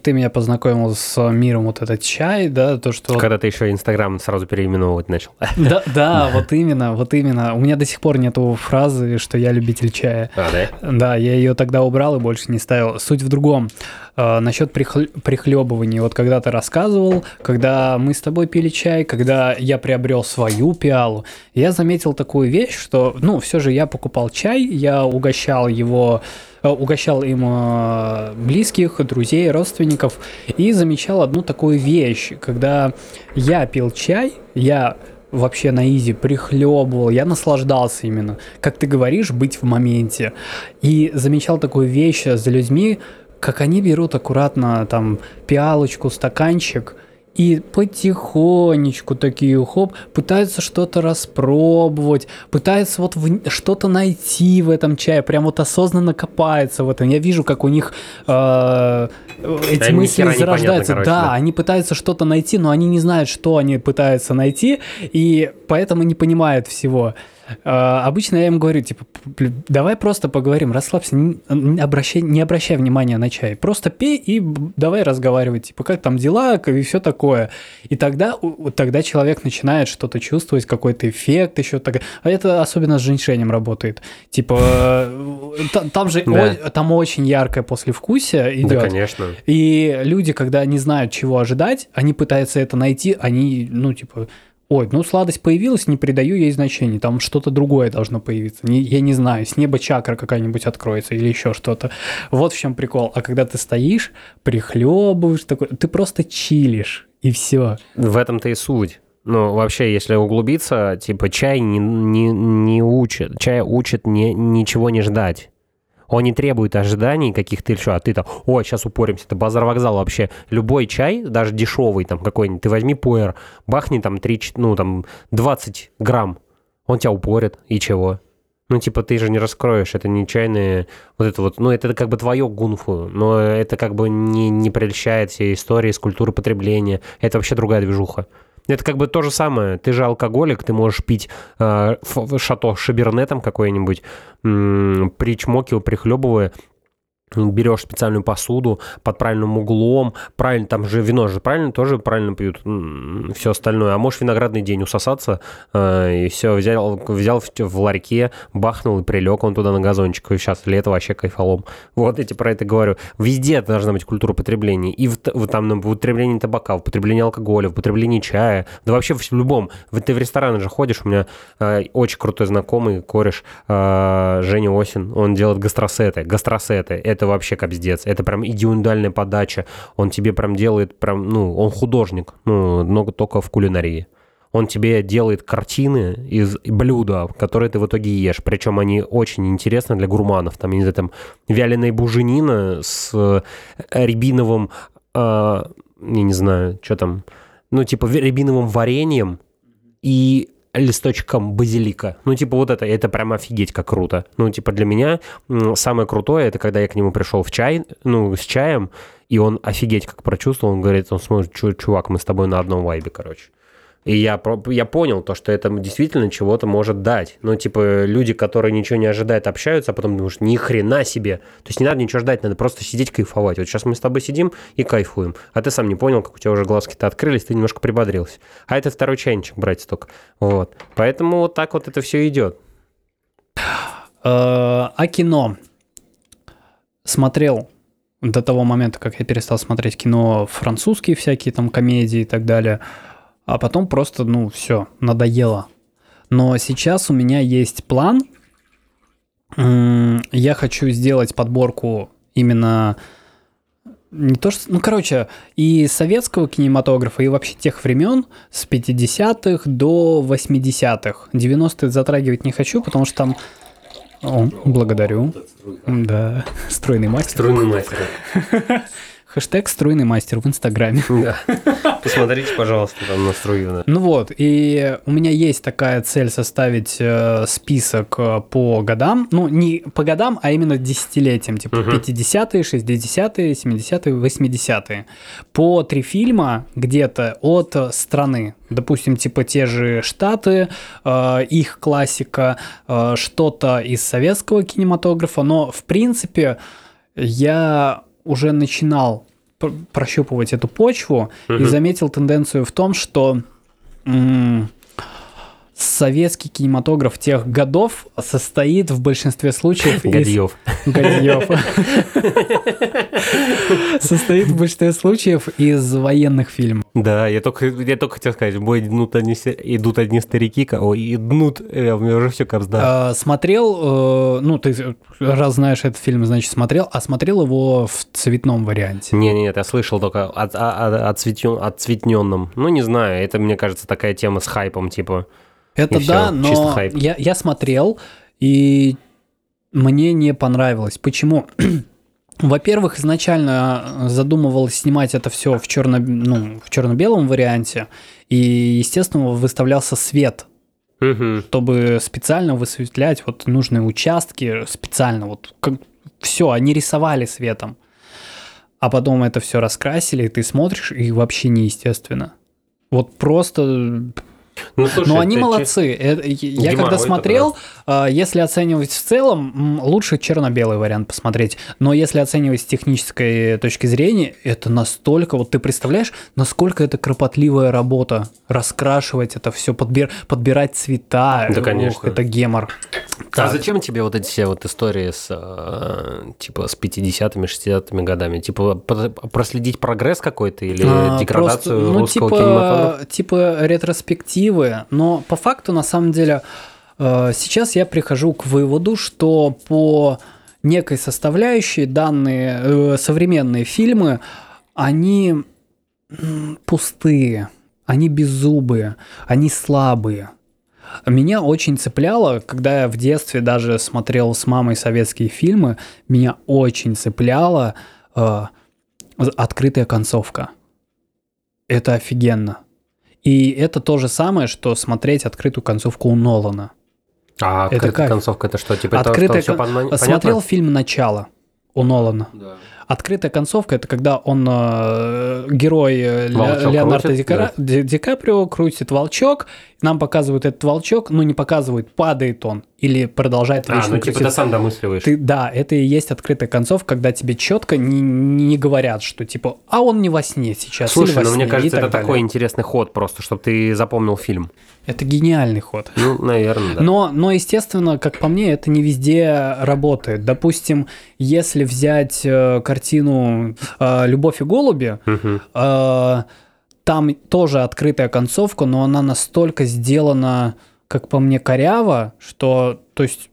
ты меня познакомил с миром вот этот чай, да, то, что... Когда ты еще Инстаграм сразу переименовывать начал. [LAUGHS] Да, да, вот именно, вот именно. У меня до сих пор нету фразы, что я любитель чая. А, да? Да, я ее тогда убрал и больше не ставил. Суть в другом. Э, насчет прихл- прихлебывания. Вот когда ты рассказывал, когда мы с тобой пили чай, когда я приобрел свою пиалу, я заметил такую вещь, что, ну, все же я покупал чай, я угощал его, э, угощал им э, близких, друзей, родственников, и замечал одну такую вещь, когда я пил чай, я вообще на изи прихлебывал, я наслаждался именно, как ты говоришь, быть в моменте. И замечал такую вещь за людьми, как они берут аккуратно там пиалочку, стаканчик, и потихонечку такие хоп, пытаются что-то распробовать, пытаются вот в- что-то найти в этом чае, прям вот осознанно копается в этом. Я вижу, как у них э, эти ни мысли зарождаются. короче, да, да. они пытаются что-то найти, но они не знают, что они пытаются найти, и поэтому не понимают всего. Э, Обычно я им говорю, типа, «П- давай просто поговорим, расслабься, не обращай, не обращай внимания на чай, просто пей и давай разговаривать, типа, как там дела, и все такое. И тогда, тогда человек начинает что-то чувствовать, какой-то эффект, еще так. А это особенно с женьшенем работает. Типа, э, там же там очень яркое послевкусие идет. Да, конечно. И люди, когда не знают, чего ожидать, они пытаются это найти, они, ну, типа, ой, ну сладость появилась, не придаю ей значения, там что-то другое должно появиться. Не, я не знаю, с неба чакра какая-нибудь откроется или еще что-то. Вот в чем прикол. А когда ты стоишь, прихлебываешь, такой, ты просто чилишь, и все. В этом-то и суть. Ну, вообще, если углубиться, типа, чай не, не, не учит. Чай учит не, ничего не ждать. Он не требует ожиданий каких-то еще, а ты там, о, сейчас упоримся, это базар вокзал вообще. Любой чай, даже дешевый там какой-нибудь, ты возьми пуэр, бахни там 3, ну там 20 грамм, он тебя упорит, и чего? Ну, типа, ты же не раскроешь, это не чайные, вот это вот, ну, это как бы твое гунфу, но это как бы не, не прельщает все истории с культуры потребления, это вообще другая движуха. Это как бы то же самое. Ты же алкоголик, ты можешь пить э, шато шабернетом какой-нибудь, причмокивая, прихлебывая, берешь специальную посуду под правильным углом, правильно, там же вино же правильно, тоже правильно пьют, все остальное. А можешь виноградный день усосаться, э, и все, взял, взял в, в ларьке, бахнул и прилег он туда на газончик, и сейчас лето вообще кайфолом. Вот эти про это говорю. Везде должна быть культура потребления. И в, в, там, в употреблении табака, в употреблении алкоголя, в употреблении чая, да вообще в, любом. Ты в рестораны же ходишь, у меня э, очень крутой знакомый, кореш, э, Женя Осин, он делает гастросеты. Гастросеты, это это вообще капздец. Это прям индивидуальная подача. Он тебе прям делает прям, ну, он художник, ну, много только в кулинарии. Он тебе делает картины из блюда, которые ты в итоге ешь. Причем они очень интересны для гурманов. Там, не знаю, там вяленая буженина с э, рябиновым, э, я не знаю, что там, ну, типа рябиновым вареньем и листочком базилика. Ну, типа, вот это, это прям офигеть как круто. Ну, типа, для меня самое крутое, это когда я к нему пришел в чай, ну, с чаем, и он офигеть как прочувствовал, он говорит, он смотрит, чувак, мы с тобой на одном вайбе, короче. И я, я понял то, что это действительно чего-то может дать. Ну, типа, люди, которые ничего не ожидают, общаются, а потом думаешь, ни хрена себе. То есть не надо ничего ждать, надо просто сидеть, кайфовать. Вот сейчас мы с тобой сидим и кайфуем. А ты сам не понял, как у тебя уже глазки-то открылись, ты немножко прибодрился. А это второй чайничек брать только. Вот. Поэтому вот так вот это все идет. Э, а кино? Смотрел до того момента, как я перестал смотреть кино французские всякие там комедии и так далее – а потом просто, ну, все, надоело. Но сейчас у меня есть план. Я хочу сделать подборку именно не то что, ну, короче, и советского кинематографа, и вообще тех времен с 50-х до 80-х. 90-е затрагивать не хочу, потому что там... О, благодарю. Да, [LAUGHS] стройный мастер. Стройный мастер. [LAUGHS] Хэштег «Струйный мастер» в Инстаграме. [LAUGHS] Да. Посмотрите, пожалуйста, там настроено. Ну вот, и у меня есть такая цель составить э, список э, по годам. Ну, не по годам, а именно десятилетиям. Типа угу. 50-е, 60-е, 70-е, 80-е. По три фильма где-то от страны. Допустим, типа те же Штаты, э, их классика, э, что-то из советского кинематографа. Но, в принципе, я уже начинал прощупывать эту почву угу. и заметил тенденцию в том, что м- советский кинематограф тех годов состоит в большинстве случаев Гадьев. из... Гадьев. [LAUGHS] Состоит в большинстве случаев из военных фильмов. Да, я только, я только хотел сказать, бой идут одни, идут одни старики, о, идут, э, у меня уже все капсда. А, смотрел, э, ну, ты раз знаешь этот фильм, значит, смотрел, а смотрел его в цветном варианте? Не, нет, я слышал только от, от, отцветен, отцветненном. Ну, не знаю, это, мне кажется, такая тема с хайпом, типа. Это и да, все, но я, я смотрел, и мне не понравилось. Почему? [CLEARS THROAT] Во-первых, изначально задумывалось снимать это все в, черно, ну, в черно-белом варианте, и, естественно, выставлялся свет, угу. чтобы специально высветлять вот нужные участки, специально вот как, все, они рисовали светом. А потом это все раскрасили, и ты смотришь, и вообще неестественно. Вот просто Ну, слушай, Но они ты- молодцы. Э, Я Геморрой когда смотрел, э, если оценивать в целом, лучше черно-белый вариант посмотреть. Но если оценивать с технической точки зрения, это настолько... Вот ты представляешь, насколько это кропотливая работа. Раскрашивать это все, подбирать цвета. Да, Ух, конечно. это гемор. А Так. зачем тебе вот эти все вот истории с, э, типа, с 50-ми, 60-ми годами? Типа, проследить прогресс какой-то или А, деградацию просто, ну, русского типа, кинематографа? Типа ретроспективы, но по факту, на самом деле, э, сейчас я прихожу к выводу, что по некой составляющей данные э, современные фильмы, они пустые, они беззубые, они слабые. Меня очень цепляло, когда я в детстве даже смотрел с мамой советские фильмы, меня очень цепляло э, открытая концовка. Это офигенно. И это то же самое, что смотреть открытую концовку у Нолана. А это открытая кайф. концовка это что? Типа, Открытая это, кон- всё понятно? Смотрел фильм «Начало» у Нолана. Да. Открытая концовка это когда он э, герой э, Ле- Волчок Леонардо крутит, Ди, Кара- Ди- Ди Каприо крутит волчок, нам показывают этот волчок, но не показывают, падает он или продолжает А, вечно ну типа ты сам домысливаешь. Ты, да, это и есть открытая концовка, когда тебе четко не, не говорят, что типа, а он не во сне сейчас. или Слушай, во ну сне», мне кажется, это далее. такой интересный ход просто, чтобы ты запомнил фильм. Это гениальный ход. Ну, наверное, да. Но, но, естественно, как по мне, это не везде работает. Допустим, если взять э, картину э, «Любовь и голуби», э, там тоже открытая концовка, но она настолько сделана, как по мне, коряво, что, то есть,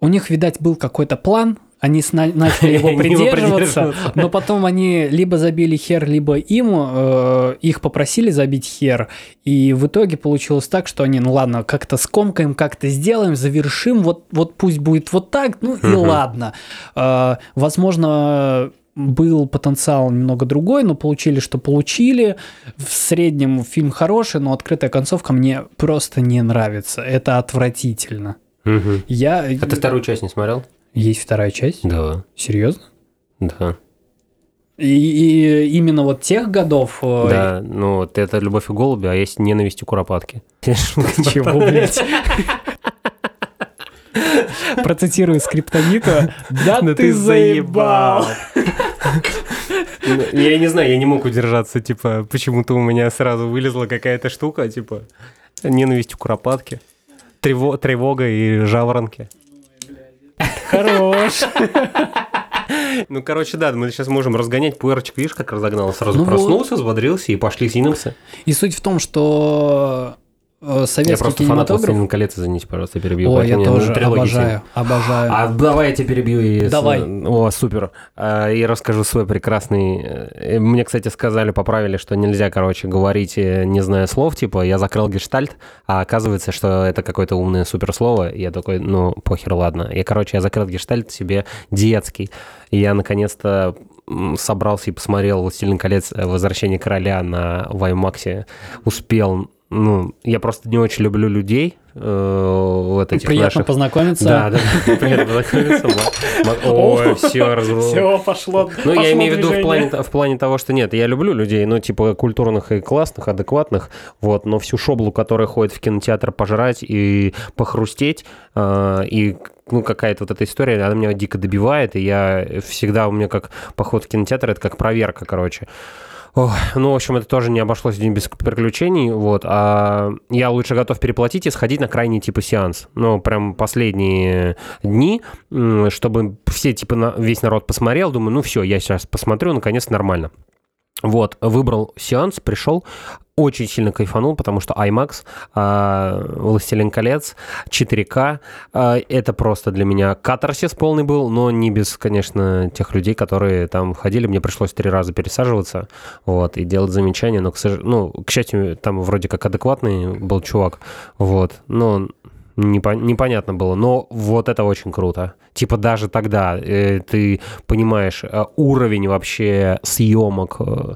у них, видать, был какой-то план, они сна- начали его [LAUGHS] придерживаться, но потом они либо забили хер, либо им, э, их попросили забить хер, и в итоге получилось так, что они, ну ладно, как-то скомкаем, как-то сделаем, завершим, вот, вот пусть будет вот так, ну и ладно. Э, возможно, был потенциал немного другой, но получили, что получили. В среднем фильм хороший, но открытая концовка мне просто не нравится. Это отвратительно. Мгм. Я... А ты вторую часть не смотрел? Есть вторая часть? Да. Серьезно? Да. И, и именно вот тех годов... э, Да, ну вот это «Любовь и голуби», а есть «Ненависть и куропатки». Чего, блядь? Процитирую скриптонита. Да Ну ты заебал! Ну, Я не знаю, я не мог удержаться, типа, почему-то у меня сразу вылезла какая-то штука, типа, ненависть к куропатке, трево- тревога и жаворонки. Хорош. [LAUGHS] Ну, короче, да, мы сейчас можем разгонять пуэрчик, видишь, как разогнал, сразу Ну вот. проснулся, взбодрился и пошли снимемся. И суть в том, что э, Я советский просто фанат. «Властелина колец», извините, пожалуйста, перебью. Ой, я тоже обожаю, обожаю. А давай я тебя перебью и... Давай. О, супер. А, И расскажу свой прекрасный... э, Мне, кстати, сказали, поправили, что нельзя, короче, говорить, э, не зная слов, типа, я закрыл гештальт, а оказывается, что это какое-то умное суперслово. И я такой, ну, похер, ладно. И, короче, я закрыл гештальт себе детский. И я, наконец-то, собрался и посмотрел «Властелин колец. Возвращение короля» на Ваймаксе. Успел... Ну, я просто не очень люблю людей, э, вот этих Приятно наших... познакомиться. Да, да, [LAUGHS] приятно познакомиться. Ой, все, Все, пошло. Ну, я имею в виду в плане, в плане того, что нет, я люблю людей, ну, типа, культурных и классных, адекватных, вот, но всю шоблу, которая ходит в кинотеатр пожрать и похрустеть, э, и, ну, какая-то вот эта история, она меня дико добивает, и я всегда, у меня как поход в кинотеатр, это как проверка, короче. Ох, ну, в общем, это тоже не обошлось без приключений, вот, а я лучше готов переплатить и сходить на крайний, типа, сеанс, ну, прям последние дни, чтобы все, типа, на- весь народ посмотрел, думаю, ну, все, я сейчас посмотрю, наконец, нормально. Вот, выбрал сеанс, пришел, очень сильно кайфанул, потому что IMAX, а, «Властелин колец», 4К, а, это просто для меня катарсис полный был, но не без, конечно, тех людей, которые там ходили, мне пришлось три раза пересаживаться, вот, и делать замечания, но, к, сож- ну, к счастью, там вроде как адекватный был чувак, вот, но непо- непонятно было, но вот это очень круто. Типа даже тогда э, ты понимаешь э, уровень вообще съемок, э,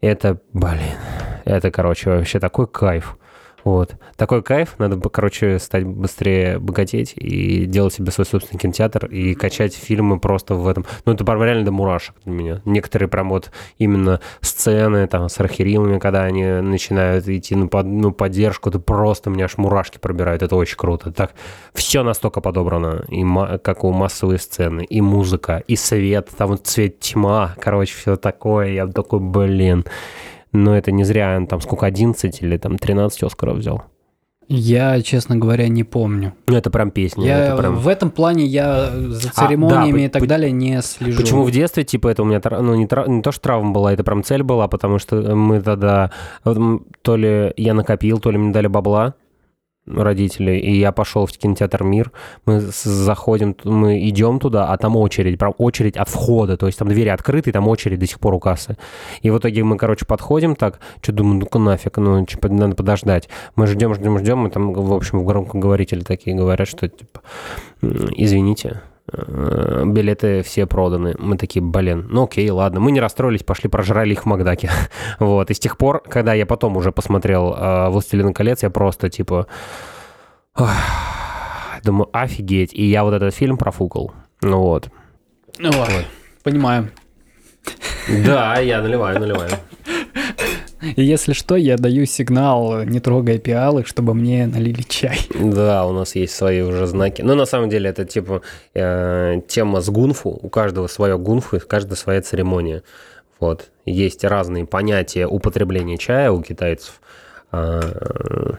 это, блин, это, короче, вообще такой кайф. Вот. Такой кайф, надо короче, стать быстрее богатеть и делать себе свой собственный кинотеатр и качать фильмы просто в этом. Ну, это прям реально до мурашек для меня. Некоторые прям вот именно сцены там с архиримами, когда они начинают идти на под, ну, поддержку, это просто меня аж мурашки пробирают, это очень круто. Так, все настолько подобрано, и как у массовые сцены, и музыка, и свет, там вот цвет тьма, короче, все такое, я такой, блин. Но это не зря он там сколько, 11 или там 13 Оскаров взял. Я, честно говоря, не помню. Ну, это прям песня. Я, это прям... В этом плане я за церемониями а, да, и так по- далее не слежу. Почему в детстве, типа, это у меня, ну, не, тра... не то, что травма была, это прям цель была, потому что мы тогда, то ли я накопил, то ли мне дали бабла, родителей, и я пошел в кинотеатр «Мир», мы заходим, мы идем туда, а там очередь, прям очередь от входа, то есть там двери открыты, и там очередь до сих пор у кассы. И в итоге мы, короче, подходим так, что думаю, ну-ка нафиг, ну, надо подождать. Мы ждем, ждем, ждем, и там, в общем, громкоговорители такие говорят, что, типа, извините, билеты все проданы. Мы такие, блин, ну окей, ладно. Мы не расстроились, пошли прожрали их в Макдаке. [LAUGHS] вот. И с тех пор, когда я потом уже посмотрел э, «Властелин колец», я просто типа... думаю, офигеть. И я вот этот фильм профукал. Ну вот. Ну вот. Понимаю. Да, я наливаю, наливаю. И если что, я даю сигнал, не трогай пиалы, чтобы мне налили чай. Да, у нас есть свои уже знаки. Но на самом деле это типа э, тема с гунфу. У каждого свое гунфу, и каждая своя церемония. Вот. Есть разные понятия употребления чая у китайцев. А,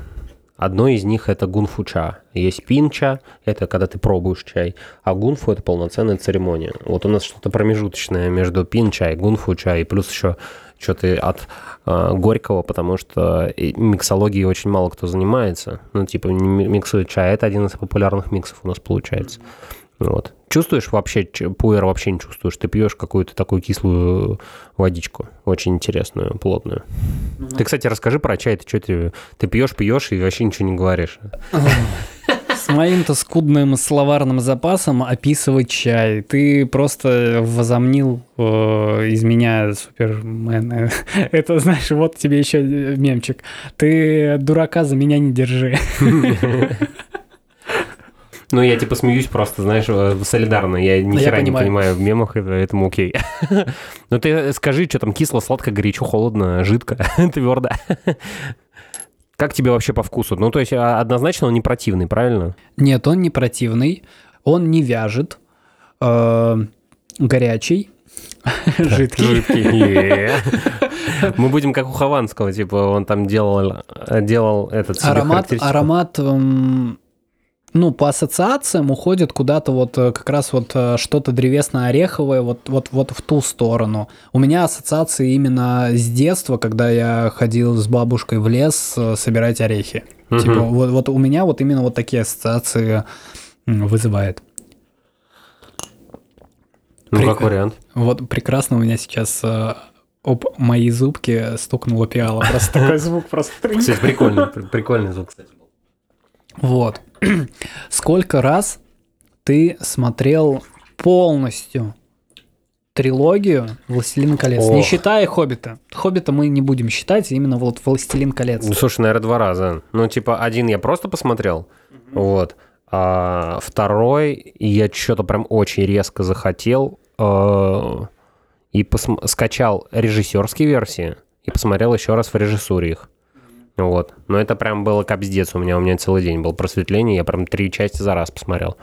одно из них это гунфу-ча. Есть пинча, это когда ты пробуешь чай, а гунфу это полноценная церемония. Вот у нас что-то промежуточное между пин-чай, гунфу-чай, плюс еще что-то от э, Горького, потому что миксологией очень мало кто занимается. Ну, типа, миксует чай. Это один из популярных миксов у нас получается. Вот. Чувствуешь вообще, пуэр вообще не чувствуешь. Ты пьешь какую-то такую кислую водичку, очень интересную, плотную. Ну, ты, кстати, расскажи про чай. Ты что, ты, ты пьешь, пьешь и вообще ничего не говоришь моим-то скудным словарным запасом описывать чай. Ты просто возомнил э, из меня супермена. [LAUGHS] Это, знаешь, вот тебе еще мемчик. Ты дурака за меня не держи. [LAUGHS] Ну, я типа смеюсь просто, знаешь, э, солидарно. Я ни хера не понимаю в мемах, поэтому окей. [LAUGHS] Ну, ты скажи, что там кисло, сладко, горячо, холодно, жидко, твердо. Как тебе вообще по вкусу? Ну, то есть а, однозначно он не противный, правильно? Нет, он не противный, он не вяжет, э, горячий, жидкий. Жидкий. [LAUGHS] Мы будем как у Хованского, типа он там делал, делал этот аромат, аромат ну, по ассоциациям уходит куда-то вот э, как раз вот э, что-то древесно-ореховое, вот, вот, вот в ту сторону. У меня ассоциации именно с детства, когда я ходил с бабушкой в лес э, собирать орехи. Угу. Типа, вот, вот у меня вот именно вот такие ассоциации вызывает. Ну, Прек... как вариант. Вот прекрасно у меня сейчас об мои зубки стукнула пиала. Просто такой звук просто... Кстати, прикольный, прикольный звук, кстати. Вот. [CLEARS THROAT] Сколько раз ты смотрел полностью трилогию «Властелин колец», Ох. не считая «Хоббита». «Хоббита» мы не будем считать, именно вот «Властелин колец». Ну, слушай, наверное, два раза. Ну, типа, один я просто посмотрел, угу. вот, а второй я что-то прям очень резко захотел э, и скачал режиссерские версии и посмотрел еще раз в режиссуре их. Вот. Но это прям было капздец у меня. У меня целый день был просветление. Я прям три части за раз посмотрел.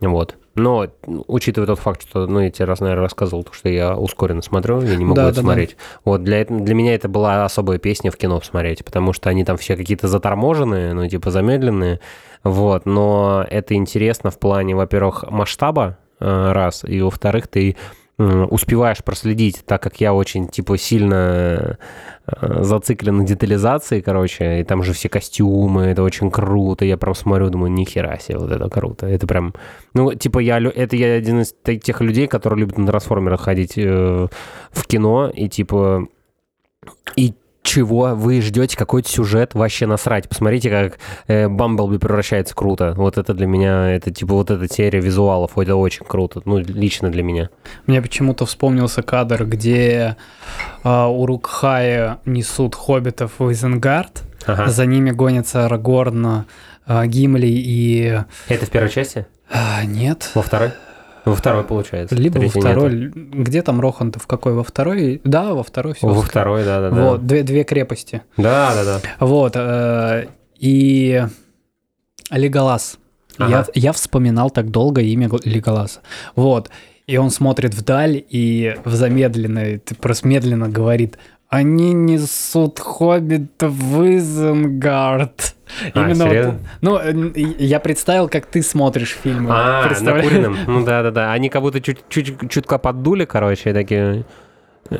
Вот. Но, учитывая тот факт, что, ну, я тебе раз, наверное, рассказывал, что я ускоренно смотрю, я не могу да, это да, смотреть. Да. Вот, для, для меня это была особая песня в кино посмотреть, потому что они там все какие-то заторможенные, ну, типа замедленные, вот, но это интересно в плане, во-первых, масштаба, э, раз, и, во-вторых, ты успеваешь проследить, так как я очень, типа, сильно э, зациклен на детализации, короче, и там же все костюмы, это очень круто, я прям смотрю, думаю, нихера себе, вот это круто, это прям, ну, типа, я, это я один из тех людей, которые любят на трансформерах ходить э, в кино, и, типа, и чего вы ждете какой-то сюжет, вообще насрать. Посмотрите, как э, Бамблби превращается круто. Вот это для меня, это типа вот эта серия визуалов, это очень круто. Ну, лично для меня. Мне почему-то вспомнился кадр, где э, Урукхаи несут хоббитов в Изенгард. Ага. За ними гонятся Арагорн, э, Гимли и... Это в первой части? А, нет. Во второй? Во второй, получается. Либо во второй. нету. Где там Рохан-то? В какой? Во второй? Да, во второй все. Во второй, да-да-да. Вот, две, две крепости. Да-да-да. Вот. э, И Леголас. Я, Ага. я вспоминал так долго имя Леголаса. Вот. И он смотрит вдаль и в замедленной, просто медленно говорит, они несут хоббита в Изенгард. А, вот- серьезно? ну, э, я представил, как ты смотришь фильмы. А, накуренным. [LAUGHS] Ну да-да-да. Они как будто чуть, чуть, чутка поддули, короче, такие... э,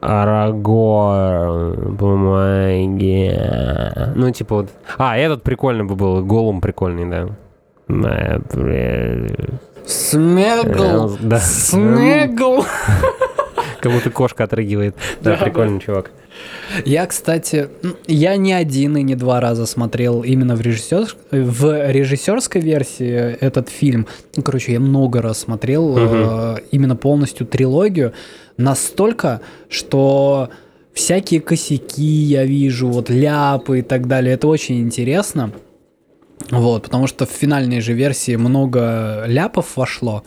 Арагорн, помоги. Ну, типа вот... А, этот прикольный бы был, голум прикольный, да. Смегл! Да. Смегл! [LAUGHS] Как будто кошка отрыгивает. Да, Да, прикольный чувак. Я, кстати, я не один и не два раза смотрел именно в, режиссер... в режиссерской версии этот фильм. Ну, короче, я много раз смотрел э, именно полностью трилогию. Настолько, что всякие косяки я вижу, вот ляпы и так далее. Это очень интересно. Вот, потому что в финальной же версии много ляпов вошло.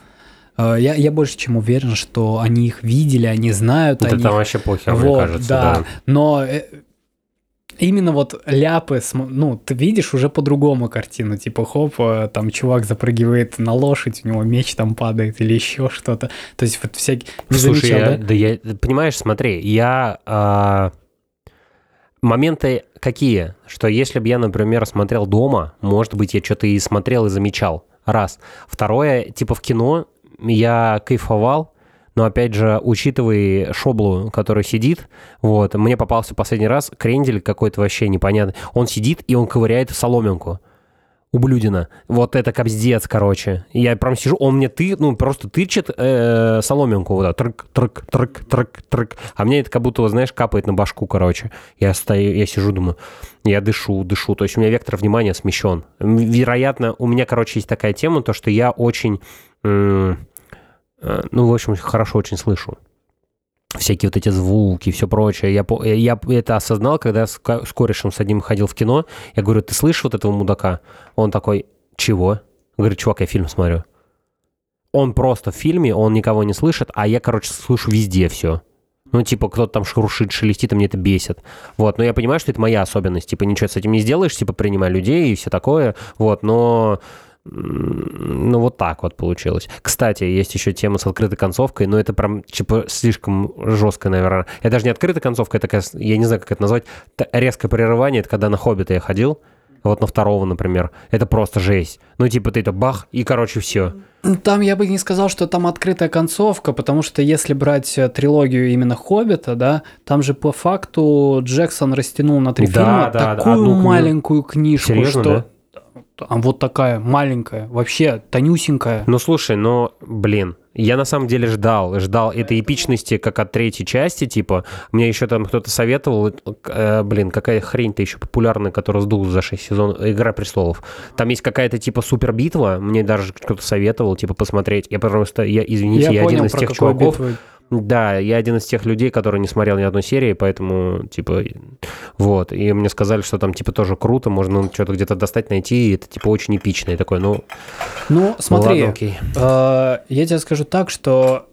Э, Я, я больше чем уверен, что они их видели, они знают, Это они там вообще мне вот, кажется. да. Да. Но э, именно вот ляпы, ну, ты видишь уже по-другому картину. Типа, хоп, э, там чувак запрыгивает на лошадь, у него меч там падает или еще что-то. То есть вот всякие... Не Слушай, замечал, я, да? да я, понимаешь, смотри, я а, моменты какие, что если бы я, например, смотрел дома, может быть, я что-то и смотрел и замечал. Раз. Второе, типа в кино я кайфовал, но опять же, учитывая Шоблу, который сидит, вот, мне попался последний раз крендель какой-то вообще непонятный. Он сидит и он ковыряет в соломинку. Ублюдина. Вот это кобздец, короче. Я прям сижу, он мне ты, ну, просто тычет э, соломинку, вот так, трык, трык, трык, трык, трык. А мне это как будто, знаешь, капает на башку, короче. Я стою, я сижу, думаю, я дышу, дышу. То есть у меня вектор внимания смещен. Вероятно, у меня, короче, есть такая тема, то, что я очень, э, ну, в общем, хорошо очень слышу всякие вот эти звуки и все прочее. Я, я это осознал, когда с, ка- с корешем с одним ходил в кино. Я говорю, ты слышишь вот этого мудака? Он такой, чего? Говорит, чувак, я фильм смотрю. Он просто в фильме, он никого не слышит, а я, короче, слышу везде все. Ну, типа, кто-то там шуршит, шелестит, и мне это бесит. Вот, но я понимаю, что это моя особенность. Типа, ничего с этим не сделаешь, типа, принимай людей и все такое. Вот, но... Ну, вот так вот получилось. Кстати, есть еще тема с открытой концовкой, но это прям, типа, слишком жестко, наверное. Это даже не открытая концовка, это я не знаю, как это назвать, резкое прерывание, это когда на Хоббита я ходил, вот на второго, например. Это просто жесть. Ну, типа, ты это бах, и, короче, все. Там я бы не сказал, что там открытая концовка, потому что если брать э, трилогию именно Хоббита, да, там же по факту Джексон растянул на три Да, фильма да, да, такую книгу. маленькую книжку, Серьезно, что а вот такая маленькая, вообще тонюсенькая. Ну, слушай, но, блин, я на самом деле ждал, ждал этой эпичности, как от третьей части, типа, мне еще там кто-то советовал, э, блин, какая хрень-то еще популярная, которая сдулась за 6 сезонов, «Игра престолов». Там есть какая-то, типа, супер битва, мне даже кто-то советовал, типа, посмотреть. Я просто, я, извините, я, один из тех чуваков, битву. Да, я один из тех людей, который не смотрел ни одной серии, поэтому, типа, вот. И мне сказали, что там, типа, тоже круто, можно что-то где-то достать, найти, и это, типа, очень эпично. И такой, ну, Ну, смотри, ладно, окей. э, я тебе скажу так, что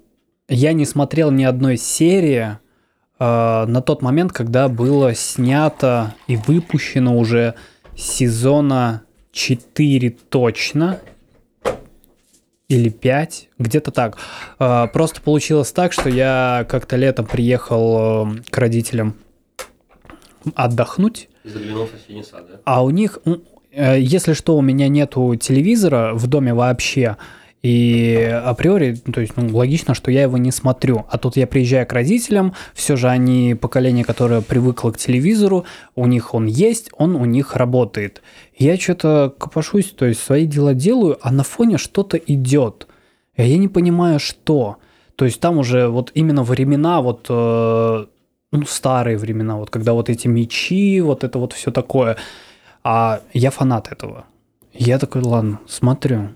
я не смотрел ни одной серии э, на тот момент, когда было снято и выпущено уже сезона 4 точно, или 5, где-то так. Э, Просто получилось так, что я как-то летом приехал э, к родителям отдохнуть, Заглянул в сад, да? а у них, э, если что, у меня нету телевизора в доме вообще. И априори, то есть, ну, логично, что я его не смотрю. А тут я приезжаю к родителям, все же они поколение, которое привыкло к телевизору, у них он есть, он у них работает. Я что-то копошусь, то есть свои дела делаю, а на фоне что-то идет. И я не понимаю, что. То есть там уже вот именно времена, вот э, ну, старые времена, вот когда вот эти мечи, вот это вот все такое. А я фанат этого. Я такой, ладно, смотрю,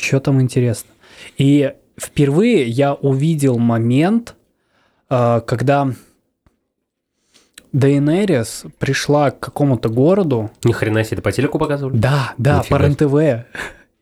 что там интересно. И впервые я увидел момент, э, когда Дейенерис пришла к какому-то городу. Ни хрена себе, это по телеку показывали? Да, да, Нифига по РЕН-ТВ.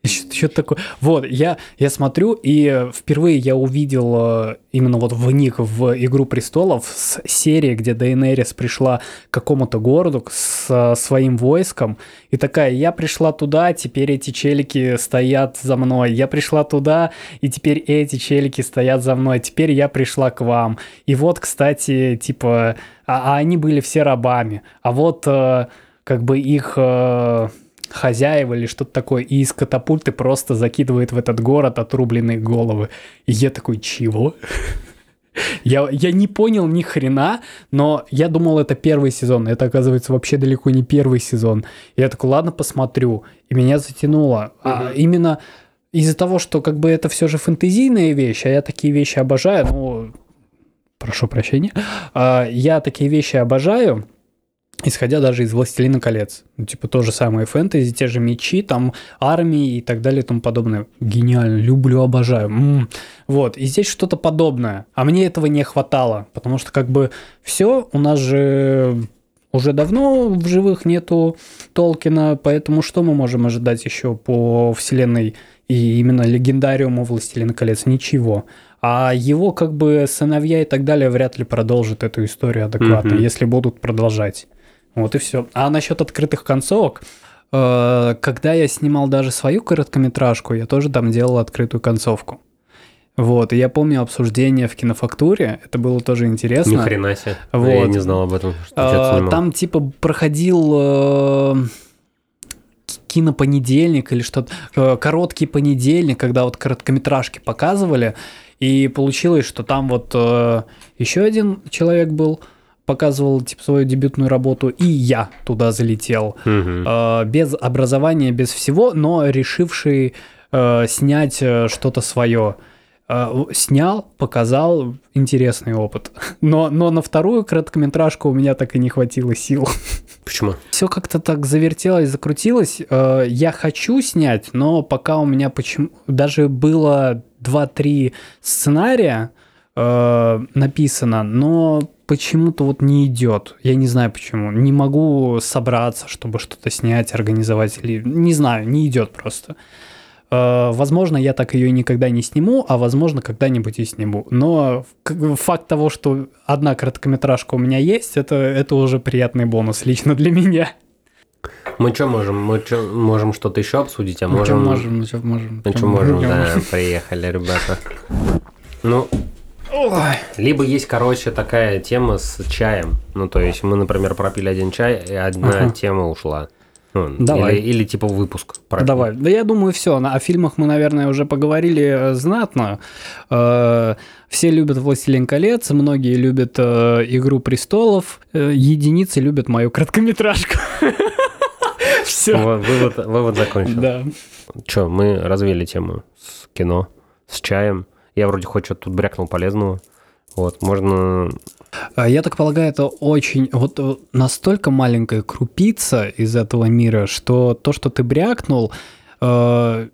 Что-то такое. Вот, я, я смотрю, и впервые я увидел э, именно вот вник в «Игру престолов» с серии, где Дейенерис пришла к какому-то городу с своим войском, и такая, я пришла туда, теперь эти челики стоят за мной, я пришла туда, и теперь эти челики стоят за мной, теперь я пришла к вам. И вот, кстати, типа, а, а они были все рабами, а вот э, как бы их... Э, хозяева или что-то такое, и из катапульты просто закидывает в этот город отрубленные головы. И я такой, чего? [LAUGHS] Я, я не понял ни хрена, но я думал, это первый сезон. Это, оказывается, вообще далеко не первый сезон. Я такой, ладно, посмотрю. И меня затянуло. Uh-huh. А именно из-за того, что как бы это все же фэнтезийная вещь, а я такие вещи обожаю, ну, прошу прощения, а, я такие вещи обожаю, исходя даже из «Властелина колец». Ну, типа то же самое фэнтези, те же мечи, там армии и так далее и тому подобное. Гениально, люблю, обожаю. М-м. Вот, и здесь что-то подобное. А мне этого не хватало, потому что как бы все, у нас же уже давно в живых нету Толкина, поэтому что мы можем ожидать еще по вселенной и именно легендариуму «Властелина колец»? Ничего. А его как бы сыновья и так далее вряд ли продолжат эту историю адекватно, mm-hmm. если будут продолжать. Вот и все. А насчет открытых концовок, э, когда я снимал даже свою короткометражку, я тоже там делал открытую концовку. Вот, и я помню обсуждение в кинофактуре, это было тоже интересно. Ни хрена себе, вот. я не знал об этом. Что а, там типа проходил э, кинопонедельник или что-то, э, короткий понедельник, когда вот короткометражки показывали, и получилось, что там вот э, еще один человек был, показывал типа свою дебютную работу, и я туда залетел. Угу. Э, без образования, без всего, но решивший э, снять э, что-то свое. Э, снял, показал интересный опыт. [LAUGHS] Но, но на вторую короткометражку у меня так и не хватило сил. [LAUGHS] Почему? Все как-то так завертелось, закрутилось. Э, я хочу снять, но пока у меня почему даже было 2-3 сценария э, написано, но почему-то вот не идет. Я не знаю почему. Не могу собраться, чтобы что-то снять, организовать. Или не знаю, не идет просто. Э, возможно, я так ее никогда не сниму, а возможно, когда-нибудь и сниму. Но факт того, что одна короткометражка у меня есть, это, это уже приятный бонус лично для меня. Мы что можем? Мы чё, можем что-то еще обсудить, а мы можем... можем, мы что можем. Мы что можем, да, приехали, ребята. Ну, Ой. Либо есть, короче, такая тема с чаем. Ну, то есть мы, например, пропили один чай, и одна ага. тема ушла. Ну, Давай. Или, или типа выпуск. Пропили. Давай. Да я думаю, все. О фильмах мы, наверное, уже поговорили э, знатно. Э, все любят «Властелин колец», многие любят э, «Игру престолов», единицы любят мою короткометражку. [LAUGHS] Все. Вывод, вывод закончен. Да. Че, мы развели тему с кино, с чаем. Я вроде хоть что-то тут брякнул полезного. Вот, можно... А я так полагаю, это очень... Вот э, настолько маленькая крупица из этого мира, что то, что ты брякнул... Э,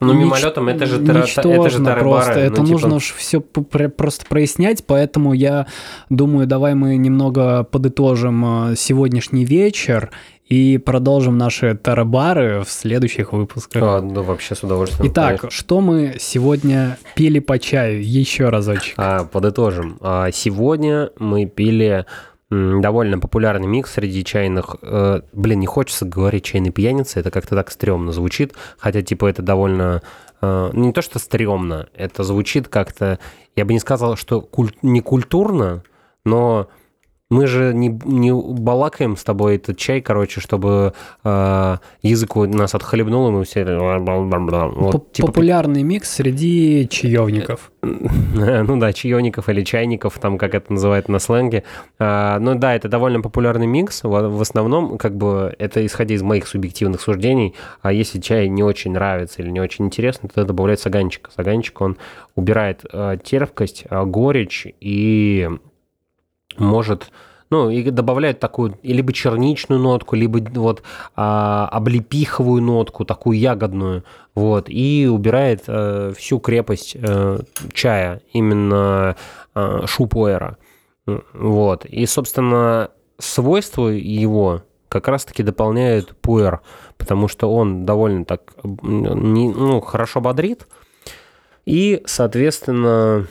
ну, мимолетом это же, это же просто. Это ну, нужно типа... все просто прояснять, поэтому я думаю, давай мы немного подытожим э, сегодняшний вечер и продолжим наши тарабары в следующих выпусках. А, ну вообще с удовольствием. Итак, конечно. что мы сегодня пили по чаю? Еще разочек. А, подытожим. А, сегодня мы пили довольно популярный микс среди чайных... Э, блин, не хочется говорить чайный пьяница, это как-то так стрёмно звучит, хотя, типа, это довольно... Э, не то, что стрёмно, это звучит как-то... Я бы не сказал, что куль... не культурно, но мы же не, не балакаем с тобой этот чай, короче, чтобы э, язык у нас отхлебнул, и мы все... Вот, типа... Популярный микс среди чаевников. ну да, чаевников или чайников, там как это называют на сленге. А, ну да, это довольно популярный микс. В, основном, как бы, это исходя из моих субъективных суждений. А если чай не очень нравится или не очень интересно, то добавляет саганчик. Саганчик, он убирает э, терпкость, э, горечь и может ну, и добавляют такую либо черничную нотку, либо вот а, облепиховую нотку, такую ягодную, вот, и убирает а, всю крепость а, чая, именно а, шупуэра. Вот. И, собственно, свойства его как раз-таки дополняют пуэр, потому что он довольно так не, ну, хорошо бодрит. И, соответственно,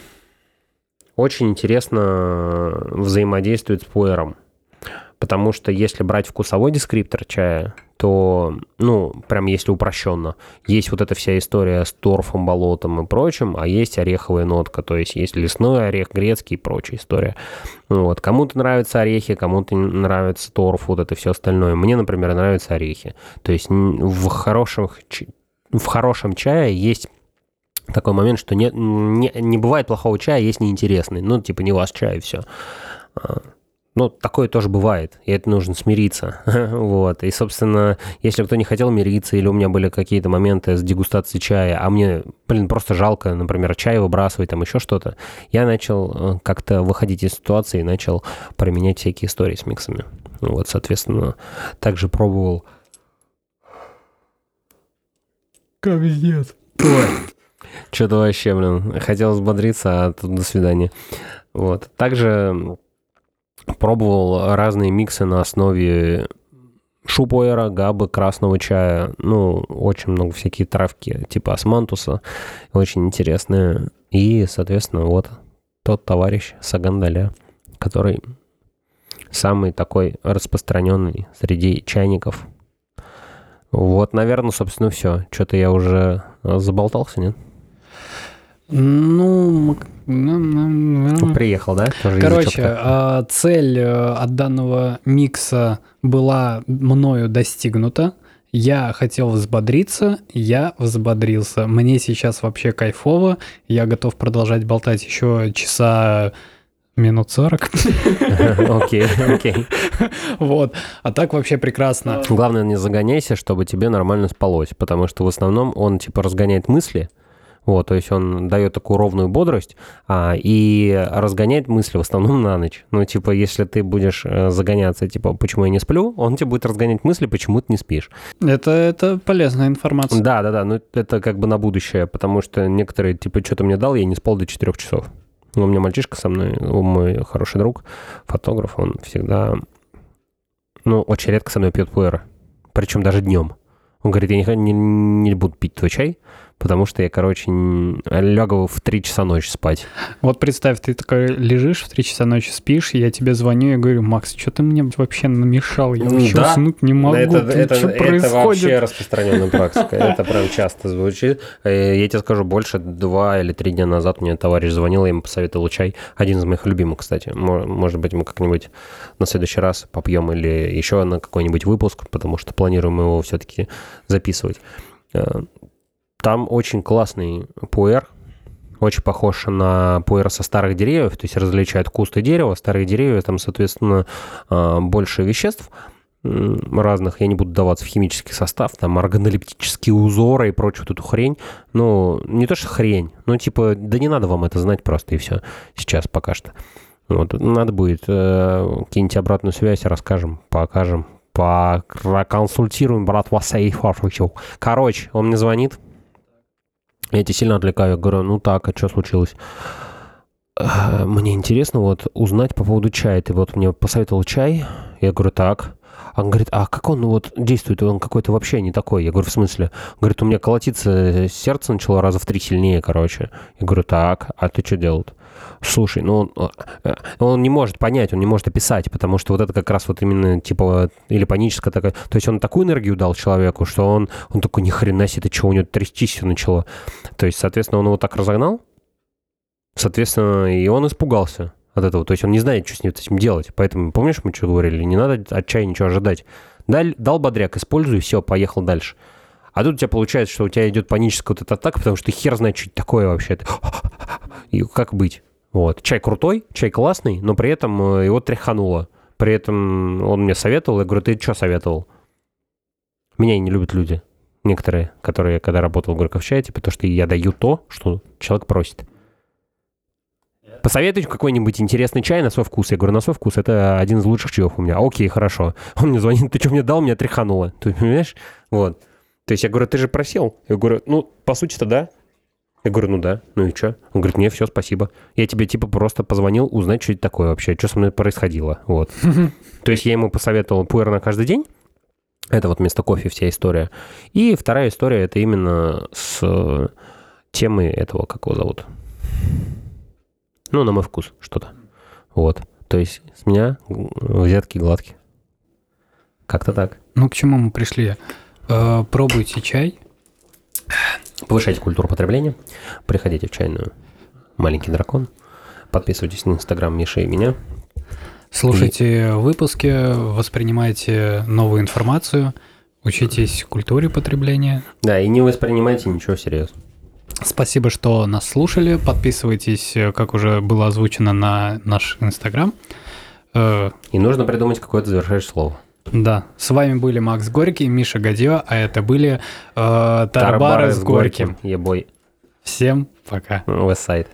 очень интересно взаимодействует с пуэром. Потому что если брать вкусовой дескриптор чая, то, ну, прям если упрощенно, есть вот эта вся история с торфом, болотом и прочим, а есть ореховая нотка, то есть есть лесной орех, грецкий и прочая история. Вот. Кому-то нравятся орехи, кому-то нравится торф, вот это все остальное. Мне, например, нравятся орехи. То есть в, хороших, в хорошем чае есть такой момент, что не, не, не бывает плохого чая, есть неинтересный. Ну, типа, не ваш чай, и все. А, ну, такое тоже бывает, и это нужно смириться. [LAUGHS] вот. И, собственно, если кто не хотел мириться, или у меня были какие-то моменты с дегустацией чая, а мне, блин, просто жалко, например, чай выбрасывать, там еще что-то, я начал э, как-то выходить из ситуации и начал применять всякие истории с миксами. Вот, соответственно, также пробовал... Капец. Что-то вообще, блин, хотел взбодриться, а тут до свидания. Вот. Также Пробовал разные миксы на основе шупуэра, габы, красного чая. Ну, очень много всякие травки типа османтуса. Очень интересные. И, соответственно, вот тот товарищ Сагандаля, который самый такой распространенный среди чайников. Вот, наверное, собственно, все. Что-то я уже заболтался, нет? Ну, приехал, да? Тоже Короче, а, цель э, от данного микса была мною достигнута. Я хотел взбодриться, я взбодрился. Мне сейчас вообще кайфово. Я готов продолжать болтать еще часа минут 40. [LAUGHS] Окей, окей. Вот. А так вообще прекрасно. Главное, не загоняйся, чтобы тебе нормально спалось, потому что в основном он типа разгоняет мысли, вот, то есть он дает такую ровную бодрость а, и разгоняет мысли в основном на ночь. Ну, типа, если ты будешь э, загоняться, типа, почему я не сплю, он тебе будет разгонять мысли, почему ты не спишь. Это, это полезная информация. Да, да, да, ну это как бы на будущее, потому что некоторые, типа, что-то мне дал, я не спал до 4 часов. У меня мальчишка со мной, мой хороший друг, фотограф, он всегда, ну, очень редко со мной пьет пуэра. Причем даже днем. Он говорит, я не, не, не буду пить твой чай, потому что я, короче, лягу в 3 часа ночи спать. Вот представь, ты такой лежишь в 3 часа ночи, спишь, я тебе звоню и говорю, Макс, что ты мне вообще намешал? Я вообще да? уснуть не могу. Это, это, что это, происходит? вообще распространенная практика. Это прям часто звучит. Э, я тебе скажу, больше два или три дня назад мне товарищ звонил, я ему посоветовал чай. Один из моих любимых, кстати. Может быть, мы как-нибудь на следующий раз попьем или еще на какой-нибудь выпуск, потому что планируем его все-таки записывать. Там очень классный пуэр, очень похож на пуэр со старых деревьев, то есть различают кусты дерева, старые деревья, там, соответственно, а, больше веществ разных, я не буду даваться в химический состав, там органолептические узоры и прочую эту хрень. Ну, не то что хрень, но типа, да не надо вам это знать просто и все сейчас пока что. Вот, надо будет, э, киньте обратную связь, расскажем, покажем, проконсультируем, брат, вас Короче, он мне звонит, я тебя сильно отвлекаю. Я говорю, ну так, а что случилось? «Э, мне интересно вот узнать по поводу чая. Ты вот мне посоветовал чай. Я говорю, так. Он говорит, а как он вот действует? Он какой-то вообще не такой. Я говорю, в смысле? Говорит, у меня колотиться сердце начало раза в три сильнее, короче. Я говорю, так, а ты что делал? Слушай, ну он, э, он не может понять, он не может описать, потому что вот это как раз вот именно типа или паническая такая. То есть он такую энергию дал человеку, что он, он такой, ни хрена себе, это что, у него трястись все начало. То есть, соответственно, он его так разогнал, соответственно, и он испугался от этого. То есть он не знает, что с этим делать. Поэтому, помнишь, мы что говорили, не надо от ничего ожидать. Дал, дал бодряк, используй, все, поехал дальше. А тут у тебя получается, что у тебя идет паническая вот эта атака, потому что ты хер знает, что это такое вообще. И как быть? Вот. Чай крутой, чай классный, но при этом э, его тряхануло. При этом он мне советовал, я говорю, ты что советовал? Меня не любят люди. Некоторые, которые, когда работал в Горьков чае, типа, то, что я даю то, что человек просит. Посоветуй какой-нибудь интересный чай на свой вкус. Я говорю, на свой вкус это один из лучших чаев у меня. Окей, хорошо. Он мне звонит, ты что мне дал, меня тряхануло. Ты понимаешь? Вот. То есть я говорю, ты же просил. Я говорю, ну, по сути-то да. Я говорю, ну да, ну и что? Он говорит, не, все, спасибо. Я тебе типа просто позвонил узнать, что это такое вообще, что со мной происходило. Вот. [LAUGHS] То есть я ему посоветовал пуэр на каждый день. Это вот вместо кофе вся история. И вторая история, это именно с э, темы этого, как его зовут. Ну, на мой вкус что-то. Вот. То есть с меня взятки гладкие. Как-то так. Ну, к чему мы пришли? Э, пробуйте чай. Повышайте культуру потребления. Приходите в чайную «Маленький дракон». Подписывайтесь на инстаграм Миши и меня. Слушайте выпуски, воспринимайте новую информацию, учитесь культуре потребления. Да, и не воспринимайте ничего серьезно. Спасибо, что нас слушали. Подписывайтесь, как уже было озвучено, на наш инстаграм. Э, И нужно придумать какое-то завершающее слово. Да, с вами были Макс Горький, Миша Гадьо, а это были э, Тарабары с Горьким. Ебой. Всем пока. Вестсайд.